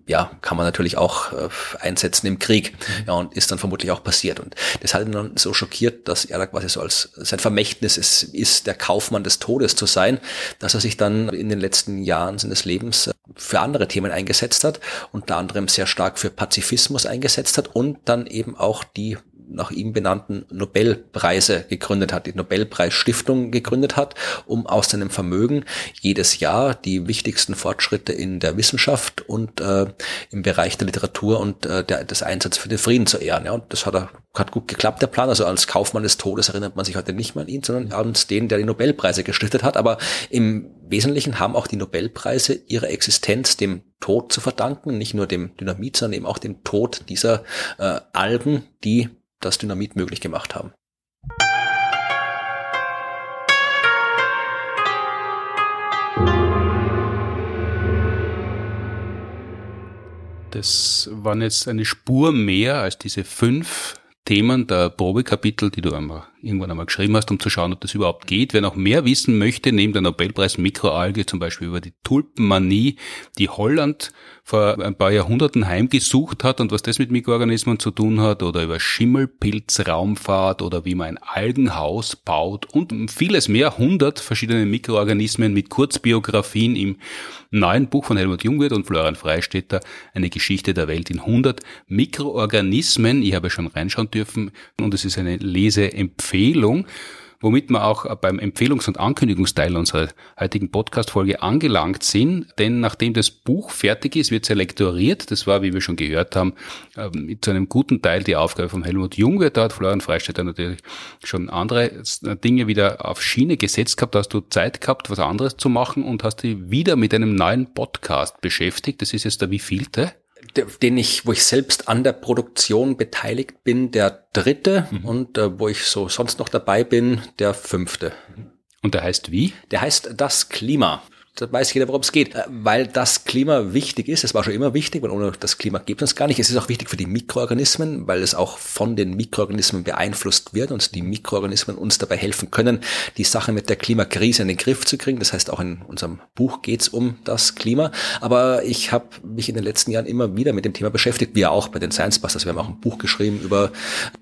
ja, kann man natürlich auch äh, einsetzen im Krieg. Ja, und ist dann vermutlich auch passiert. Und das hat ihn dann so schockiert, dass er da quasi so als sein Vermächtnis ist, ist, der Kaufmann des Todes zu sein, dass er sich dann in den letzten Jahren seines Lebens äh, für andere Themen eingesetzt hat, unter anderem sehr stark für Pazifismus eingesetzt hat und dann eben auch die nach ihm benannten Nobelpreise gegründet hat, die Nobelpreisstiftung gegründet hat, um aus seinem Vermögen jedes Jahr die wichtigsten Fortschritte in der Wissenschaft und äh, im Bereich der Literatur und äh, der, des Einsatzes für den Frieden zu ehren. Ja, und das hat, er, hat gut geklappt, der Plan. Also als Kaufmann des Todes erinnert man sich heute nicht mehr an ihn, sondern an den, der die Nobelpreise gestiftet hat. Aber im Wesentlichen haben auch die Nobelpreise ihre Existenz dem Tod zu verdanken, nicht nur dem Dynamit, sondern eben auch dem Tod dieser äh, Algen, die das Dynamit möglich gemacht haben. Das waren jetzt eine Spur mehr als diese fünf Themen der Probekapitel, die du einmal, irgendwann einmal geschrieben hast, um zu schauen, ob das überhaupt geht. Wer noch mehr wissen möchte, neben der Nobelpreis Mikroalge, zum Beispiel über die Tulpenmanie, die Holland vor ein paar Jahrhunderten heimgesucht hat und was das mit Mikroorganismen zu tun hat oder über Schimmelpilzraumfahrt oder wie man ein Algenhaus baut und vieles mehr, hundert verschiedene Mikroorganismen mit Kurzbiografien im neuen Buch von Helmut Jungwirth und Florian Freistetter, eine Geschichte der Welt in 100 Mikroorganismen. Ich habe schon reinschauen dürfen und es ist eine Leseempfehlung womit wir auch beim Empfehlungs- und Ankündigungsteil unserer heutigen Podcast-Folge angelangt sind. Denn nachdem das Buch fertig ist, wird es ja lektoriert. Das war, wie wir schon gehört haben, ähm, zu einem guten Teil die Aufgabe von Helmut Junge. Da hat Florian Freistetter natürlich schon andere Dinge wieder auf Schiene gesetzt gehabt. Da hast du Zeit gehabt, was anderes zu machen und hast dich wieder mit einem neuen Podcast beschäftigt. Das ist jetzt der wievielte? Den ich, wo ich selbst an der Produktion beteiligt bin, der dritte mhm. und äh, wo ich so sonst noch dabei bin, der fünfte. Und der heißt wie? Der heißt Das Klima da weiß jeder, worum es geht. Äh, weil das Klima wichtig ist, es war schon immer wichtig, weil ohne das Klima gibt es gar nicht. Es ist auch wichtig für die Mikroorganismen, weil es auch von den Mikroorganismen beeinflusst wird und die Mikroorganismen uns dabei helfen können, die Sache mit der Klimakrise in den Griff zu kriegen. Das heißt, auch in unserem Buch geht es um das Klima. Aber ich habe mich in den letzten Jahren immer wieder mit dem Thema beschäftigt, wie auch bei den Science Busters. Wir haben auch ein Buch geschrieben über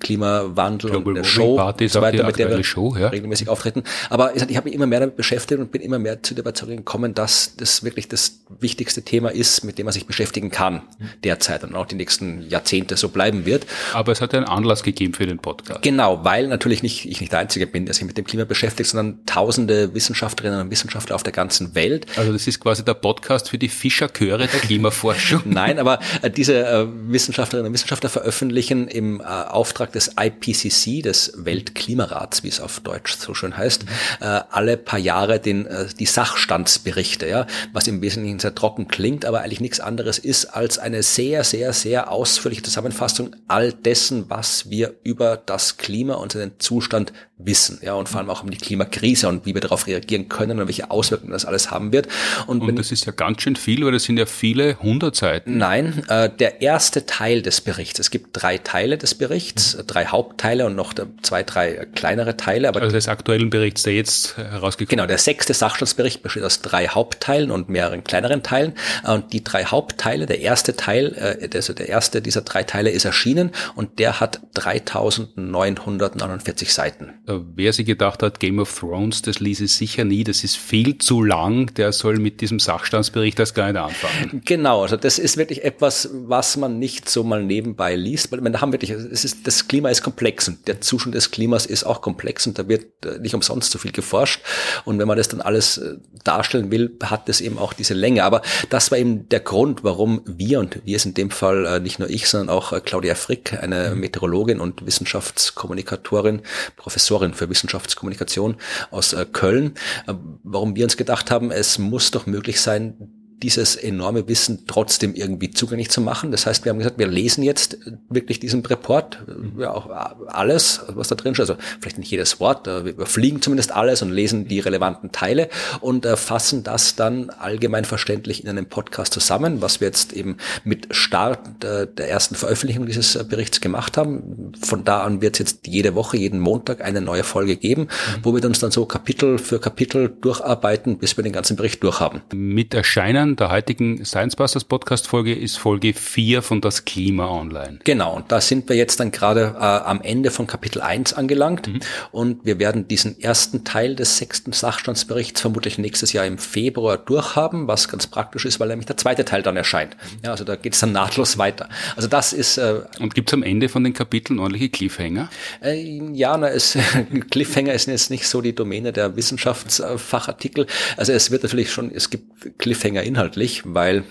Klimawandel Global und eine Show Party, so weiter, mit der wir Show, ja. regelmäßig auftreten. Aber ich habe mich immer mehr damit beschäftigt und bin immer mehr zu der Überzeugung gekommen, gekommen, dass das wirklich das wichtigste Thema ist, mit dem man sich beschäftigen kann derzeit und auch die nächsten Jahrzehnte so bleiben wird. Aber es hat einen Anlass gegeben für den Podcast. Genau, weil natürlich nicht ich nicht der Einzige bin, der sich mit dem Klima beschäftigt, sondern tausende Wissenschaftlerinnen und Wissenschaftler auf der ganzen Welt. Also das ist quasi der Podcast für die Fischerchöre der Klimaforschung. Nein, aber äh, diese äh, Wissenschaftlerinnen und Wissenschaftler veröffentlichen im äh, Auftrag des IPCC, des Weltklimarats, wie es auf Deutsch so schön heißt, alle paar Jahre den, die Sachstandsberichte Berichte, ja, was im Wesentlichen sehr trocken klingt, aber eigentlich nichts anderes ist als eine sehr, sehr, sehr ausführliche Zusammenfassung all dessen, was wir über das Klima und seinen Zustand wissen, ja, und vor allem auch um die Klimakrise und wie wir darauf reagieren können und welche Auswirkungen das alles haben wird. Und, und das ist ja ganz schön viel, weil das sind ja viele hundert Seiten. Nein, äh, der erste Teil des Berichts, es gibt drei Teile des Berichts, mhm. drei Hauptteile und noch zwei, drei kleinere Teile. Aber also des aktuellen Berichts, der jetzt herausgekommen ist. Genau, der sechste Sachstandsbericht besteht aus drei Hauptteilen und mehreren kleineren Teilen. Und die drei Hauptteile, der erste Teil, äh, also der erste dieser drei Teile ist erschienen und der hat 3949 Seiten. Äh, wer sich gedacht hat, Game of Thrones, das ließe sicher nie, das ist viel zu lang, der soll mit diesem Sachstandsbericht das gar nicht anfangen. Genau, also das ist wirklich etwas, was man nicht so mal nebenbei liest, weil da haben wirklich, es ist, das Klima ist komplex und der Zustand des Klimas ist auch komplex und da wird äh, nicht umsonst so viel geforscht und wenn man das dann alles äh, darstellen will, hat das eben auch diese Länge, aber das war eben der Grund, warum wir und wir ist in dem Fall nicht nur ich, sondern auch Claudia Frick, eine mhm. Meteorologin und Wissenschaftskommunikatorin, Professorin für Wissenschaftskommunikation aus äh, Köln, äh, warum wir uns gedacht haben, es muss doch möglich sein, dieses enorme Wissen trotzdem irgendwie zugänglich zu machen. Das heißt, wir haben gesagt, wir lesen jetzt wirklich diesen Report, ja auch alles, was da drin steht, also vielleicht nicht jedes Wort, wir überfliegen zumindest alles und lesen die relevanten Teile und äh, fassen das dann allgemein verständlich in einem Podcast zusammen, was wir jetzt eben mit Start äh, der ersten Veröffentlichung dieses äh, Berichts gemacht haben. Von da an wird es jetzt jede Woche, jeden Montag eine neue Folge geben, mhm. wo wir uns dann so Kapitel für Kapitel durcharbeiten, bis wir den ganzen Bericht durchhaben. Mit Erscheinen der heutigen Science Busters Podcast Folge ist Folge 4 von Das Klima Online. Genau, und da sind wir jetzt dann gerade äh, am Ende von Kapitel 1 angelangt mhm. und wir werden diesen ersten Teil des sechsten Sachstandsberichts vermutlich nächstes Jahr im Februar durchhaben, was ganz praktisch ist, weil nämlich der zweite Teil dann erscheint. Ja, also da geht es dann nahtlos weiter. Also das ist... Äh, und gibt es am Ende von den Kapiteln ordentliche Cliffhanger? Äh, ja, na, es, Cliffhanger ist jetzt nicht so die Domäne der Wissenschaftsfachartikel. Also es wird natürlich schon, es gibt Cliffhanger-Inhalte inhaltlich, weil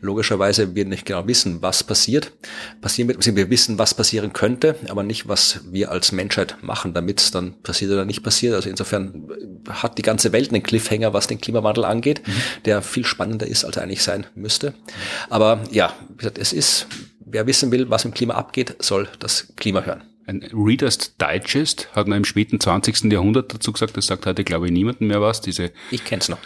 logischerweise wir nicht genau wissen, was passiert. Passieren wird, wir wissen, was passieren könnte, aber nicht, was wir als Menschheit machen, damit es dann passiert oder nicht passiert. Also insofern hat die ganze Welt einen Cliffhanger, was den Klimawandel angeht, mhm. der viel spannender ist, als er eigentlich sein müsste. Aber ja, wie gesagt, es ist, wer wissen will, was im Klima abgeht, soll das Klima hören. Ein Reader's Digest hat man im späten 20. Jahrhundert dazu gesagt, das sagt heute, glaube ich, niemandem mehr was. Diese ich kenn's noch.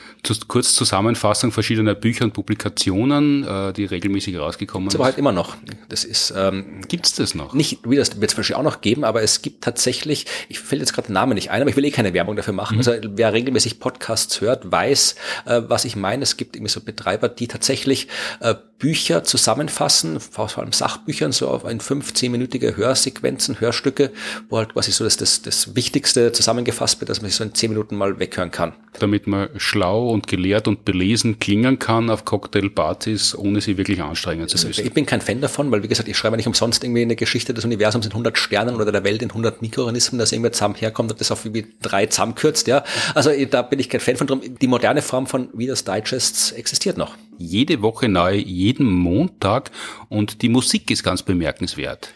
Kurz Zusammenfassung verschiedener Bücher und Publikationen, äh, die regelmäßig rausgekommen sind. Aber halt immer noch. Das ist ähm, Gibt's das noch? Nicht Reader's wird es wahrscheinlich auch noch geben, aber es gibt tatsächlich, ich fällt jetzt gerade der Name nicht ein, aber ich will eh keine Werbung dafür machen. Mhm. Also wer regelmäßig Podcasts hört, weiß, äh, was ich meine. Es gibt irgendwie so Betreiber, die tatsächlich äh, Bücher zusammenfassen, vor allem Sachbüchern, so auf ein 15-minütige Hörsequenzen, Hörstücke, wo halt quasi so das, das, das Wichtigste zusammengefasst wird, dass man sich so in 10 Minuten mal weghören kann. Damit man schlau und gelehrt und belesen klingen kann auf Cocktailpartys, ohne sie wirklich anstrengen zu müssen. Ich bin kein Fan davon, weil wie gesagt, ich schreibe nicht umsonst irgendwie eine Geschichte des Universums in 100 Sternen oder der Welt in 100 Mikroorganismen, dass irgendwer zusammen herkommt und das auf irgendwie drei zusammenkürzt, ja. Also da bin ich kein Fan von drum. Die moderne Form von Reader's Digests existiert noch. Jede Woche neu, jeden Montag und die Musik ist ganz bemerkenswert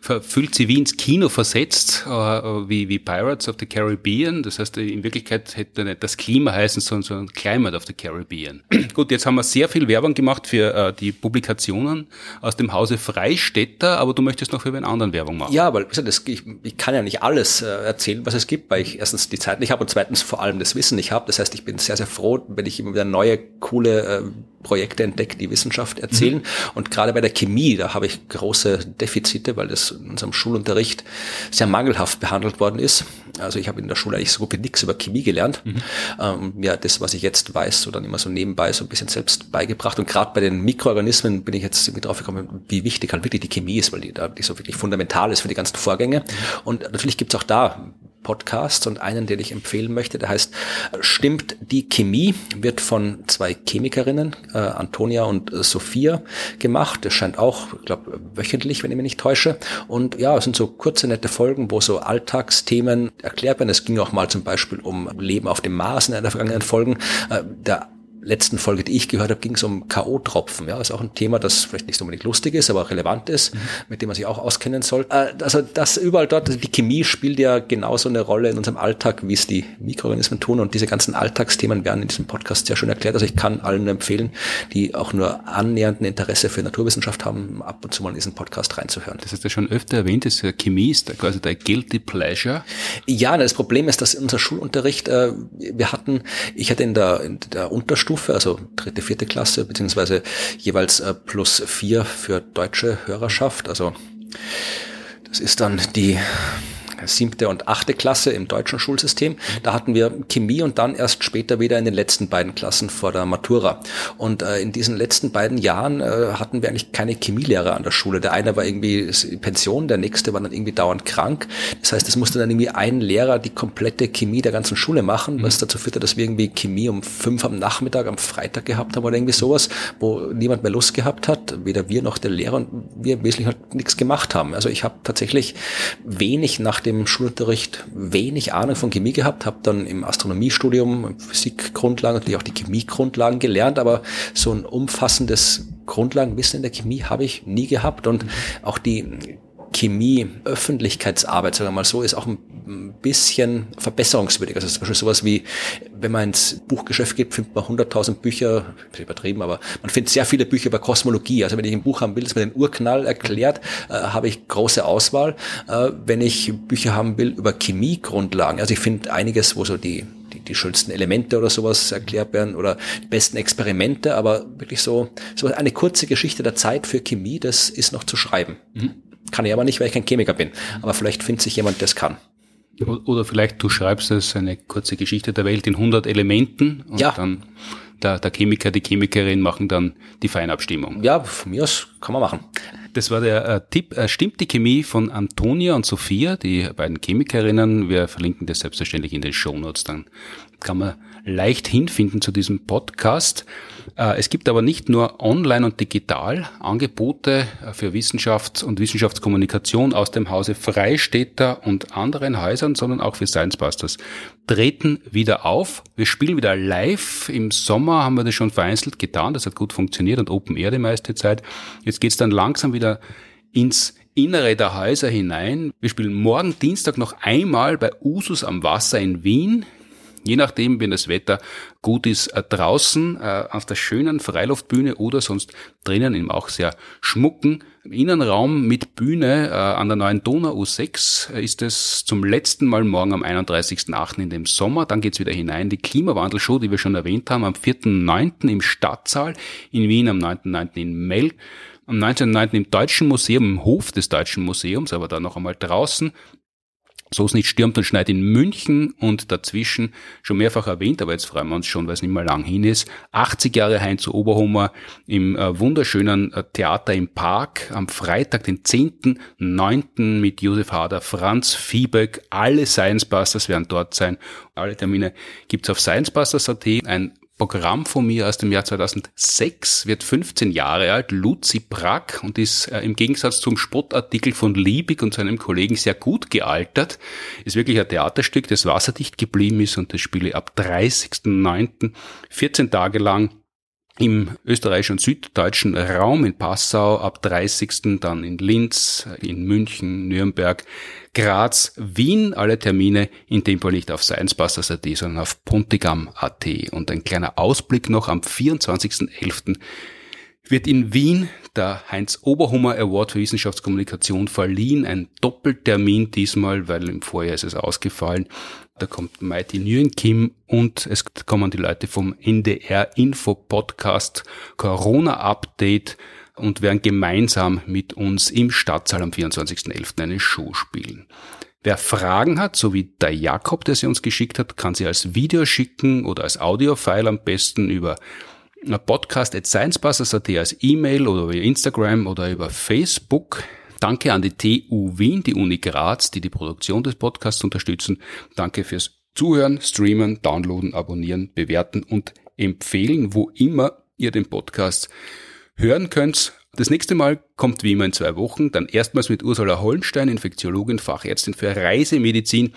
fühlt sie wie ins Kino versetzt, äh, wie, wie Pirates of the Caribbean. Das heißt, in Wirklichkeit hätte nicht das Klima heißen, sondern so ein Climate of the Caribbean. Gut, jetzt haben wir sehr viel Werbung gemacht für äh, die Publikationen aus dem Hause Freistädter, aber du möchtest noch für einen anderen Werbung machen. Ja, weil das, ich, ich kann ja nicht alles äh, erzählen, was es gibt, weil ich erstens die Zeit nicht habe und zweitens vor allem das Wissen nicht habe. Das heißt, ich bin sehr, sehr froh, wenn ich immer wieder neue, coole äh, Projekte entdecke, die Wissenschaft erzählen. Mhm. Und gerade bei der Chemie, da habe ich große Defizite, weil das in unserem Schulunterricht sehr mangelhaft behandelt worden ist. Also ich habe in der Schule eigentlich so gut wie nichts über Chemie gelernt. Mhm. Ähm, ja, das, was ich jetzt weiß, so dann immer so nebenbei so ein bisschen selbst beigebracht. Und gerade bei den Mikroorganismen bin ich jetzt irgendwie drauf gekommen, wie wichtig halt wirklich die Chemie ist, weil die da die so wirklich fundamental ist für die ganzen Vorgänge. Mhm. Und natürlich gibt's auch da Podcasts und einen, den ich empfehlen möchte, der heißt Stimmt die Chemie, wird von zwei Chemikerinnen, äh, Antonia und äh, Sophia gemacht. Das scheint auch, ich glaube, wöchentlich, wenn ich mich nicht täusche. Und ja, es sind so kurze, nette Folgen, wo so Alltagsthemen erklärt werden. Es ging auch mal zum Beispiel um Leben auf dem Mars in einer der vergangenen Folgen. Äh, der letzten Folge, die ich gehört habe, ging es um K.O.-Tropfen. Ja, ist auch ein Thema, das vielleicht nicht so unbedingt lustig ist, aber relevant ist, mhm. mit dem man sich auch auskennen soll. Äh, also das überall dort, also die Chemie spielt ja genauso eine Rolle in unserem Alltag, wie es die Mikroorganismen tun. Und diese ganzen Alltagsthemen werden in diesem Podcast sehr schön erklärt. Also ich kann allen empfehlen, die auch nur annähernden Interesse für Naturwissenschaft haben, ab und zu mal in diesen Podcast reinzuhören. Das hast du schon öfter erwähnt, das Chemie ist quasi der Guilty Pleasure. Ja, das Problem ist, dass unser Schulunterricht, äh, wir hatten, ich hatte in der, in der Unterstufe Stufe, also dritte, vierte Klasse, beziehungsweise jeweils äh, plus vier für deutsche Hörerschaft. Also das ist dann die siebte und achte Klasse im deutschen Schulsystem. Da hatten wir Chemie und dann erst später wieder in den letzten beiden Klassen vor der Matura. Und äh, in diesen letzten beiden Jahren äh, hatten wir eigentlich keine Chemielehrer an der Schule. Der eine war irgendwie in Pension, der nächste war dann irgendwie dauernd krank. Das heißt, es musste dann irgendwie ein Lehrer die komplette Chemie der ganzen Schule machen, was mhm. dazu führte, dass wir irgendwie Chemie um fünf am Nachmittag, am Freitag gehabt haben oder irgendwie sowas, wo niemand mehr Lust gehabt hat, weder wir noch der Lehrer und wir wesentlich halt nichts gemacht haben. Also ich habe tatsächlich wenig nach dem Schulunterricht wenig Ahnung von Chemie gehabt, habe dann im Astronomiestudium Physikgrundlagen, natürlich auch die Chemiegrundlagen gelernt, aber so ein umfassendes Grundlagenwissen in der Chemie habe ich nie gehabt. Und auch die Chemie-Öffentlichkeitsarbeit, sagen wir mal so, ist auch ein bisschen verbesserungswürdig. Also zum Beispiel sowas wie, wenn man ins Buchgeschäft geht, findet man 100.000 Bücher, übertrieben, aber man findet sehr viele Bücher über Kosmologie. Also wenn ich ein Buch haben will, das mir den Urknall erklärt, äh, habe ich große Auswahl. Äh, wenn ich Bücher haben will über Chemiegrundlagen, also ich finde einiges, wo so die die, die schönsten Elemente oder sowas erklärt werden oder die besten Experimente, aber wirklich so, so eine kurze Geschichte der Zeit für Chemie, das ist noch zu schreiben. Mhm. Kann ich aber nicht, weil ich kein Chemiker bin. Aber vielleicht findet sich jemand, der es kann. Oder vielleicht du schreibst es eine kurze Geschichte der Welt in 100 Elementen und ja. dann der, der Chemiker, die Chemikerin machen dann die Feinabstimmung. Ja, von mir aus kann man machen. Das war der äh, Tipp. Äh, stimmt die Chemie von Antonia und Sophia, die beiden Chemikerinnen? Wir verlinken das selbstverständlich in den Shownotes. Dann kann man leicht hinfinden zu diesem Podcast. Äh, es gibt aber nicht nur online und digital Angebote äh, für Wissenschaft und Wissenschaftskommunikation aus dem Hause Freistädter und anderen Häusern, sondern auch für Science Busters. Treten wieder auf. Wir spielen wieder live. Im Sommer haben wir das schon vereinzelt getan. Das hat gut funktioniert und Open Air die meiste Zeit. Jetzt geht's dann langsam wieder ins Innere der Häuser hinein. Wir spielen morgen Dienstag noch einmal bei Usus am Wasser in Wien. Je nachdem, wenn das Wetter gut ist, äh, draußen äh, auf der schönen Freiluftbühne oder sonst drinnen im auch sehr schmucken Innenraum mit Bühne äh, an der neuen Donau U6 ist es zum letzten Mal morgen am 31.8. in dem Sommer. Dann geht's wieder hinein. Die Klimawandelshow, die wir schon erwähnt haben, am 4.9. im Stadtsaal in Wien, am 9.9. in Mel am 19.9. im Deutschen Museum, im Hof des Deutschen Museums, aber da noch einmal draußen so es nicht stürmt und schneit in München und dazwischen, schon mehrfach erwähnt, aber jetzt freuen wir uns schon, weil es nicht mehr lang hin ist, 80 Jahre Heinz Oberhummer im äh, wunderschönen äh, Theater im Park am Freitag, den 10.9. mit Josef Hader, Franz Fiebeck, alle Science Busters werden dort sein. Alle Termine gibt's auf sciencebusters.at. Ein Programm von mir aus dem Jahr 2006, wird 15 Jahre alt, Luzi Brack und ist äh, im Gegensatz zum Spottartikel von Liebig und seinem Kollegen sehr gut gealtert. Ist wirklich ein Theaterstück, das wasserdicht geblieben ist und das spiele ab 30.09. 14 Tage lang im österreichischen und süddeutschen Raum in Passau, ab 30. dann in Linz, in München, Nürnberg, Graz, Wien, alle Termine in dem Fall nicht auf sciencebusters.at, sondern auf pontigam.at. Und ein kleiner Ausblick noch am 24.11. wird in Wien der Heinz Oberhummer Award für Wissenschaftskommunikation verliehen. Ein Doppeltermin diesmal, weil im Vorjahr ist es ausgefallen. Da kommt Mighty Nguyen Kim und es kommen die Leute vom NDR Info Podcast Corona Update und werden gemeinsam mit uns im Stadtsaal am 24.11. eine Show spielen. Wer Fragen hat, so wie der Jakob, der sie uns geschickt hat, kann sie als Video schicken oder als Audiofile am besten über podcast at sciencebusters.at als E-Mail oder über Instagram oder über Facebook. Danke an die TU Wien, die Uni Graz, die die Produktion des Podcasts unterstützen. Danke fürs Zuhören, Streamen, Downloaden, Abonnieren, Bewerten und Empfehlen, wo immer ihr den Podcast hören könnt. Das nächste Mal kommt wie immer in zwei Wochen, dann erstmals mit Ursula Hollenstein, Infektiologin, Fachärztin für Reisemedizin.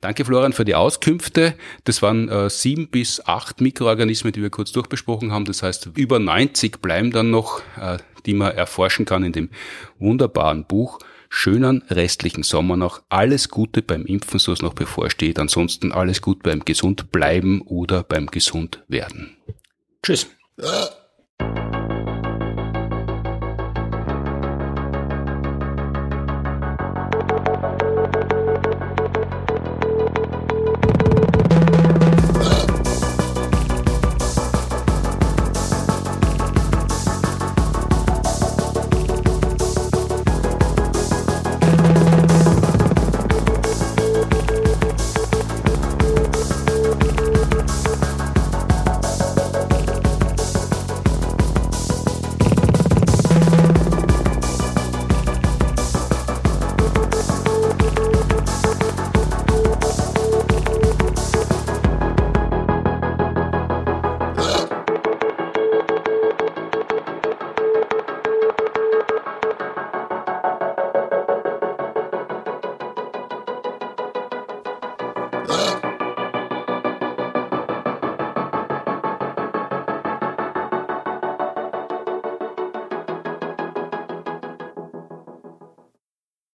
Danke Florian für die Auskünfte. Das waren äh, sieben bis acht Mikroorganismen, die wir kurz durchbesprochen haben. Das heißt, über 90 bleiben dann noch, äh, die man erforschen kann in dem wunderbaren Buch. Schönen restlichen Sommer noch. Alles Gute beim Impfen, so es noch bevorsteht. Ansonsten alles gut beim gesund bleiben oder beim gesund werden. Tschüss.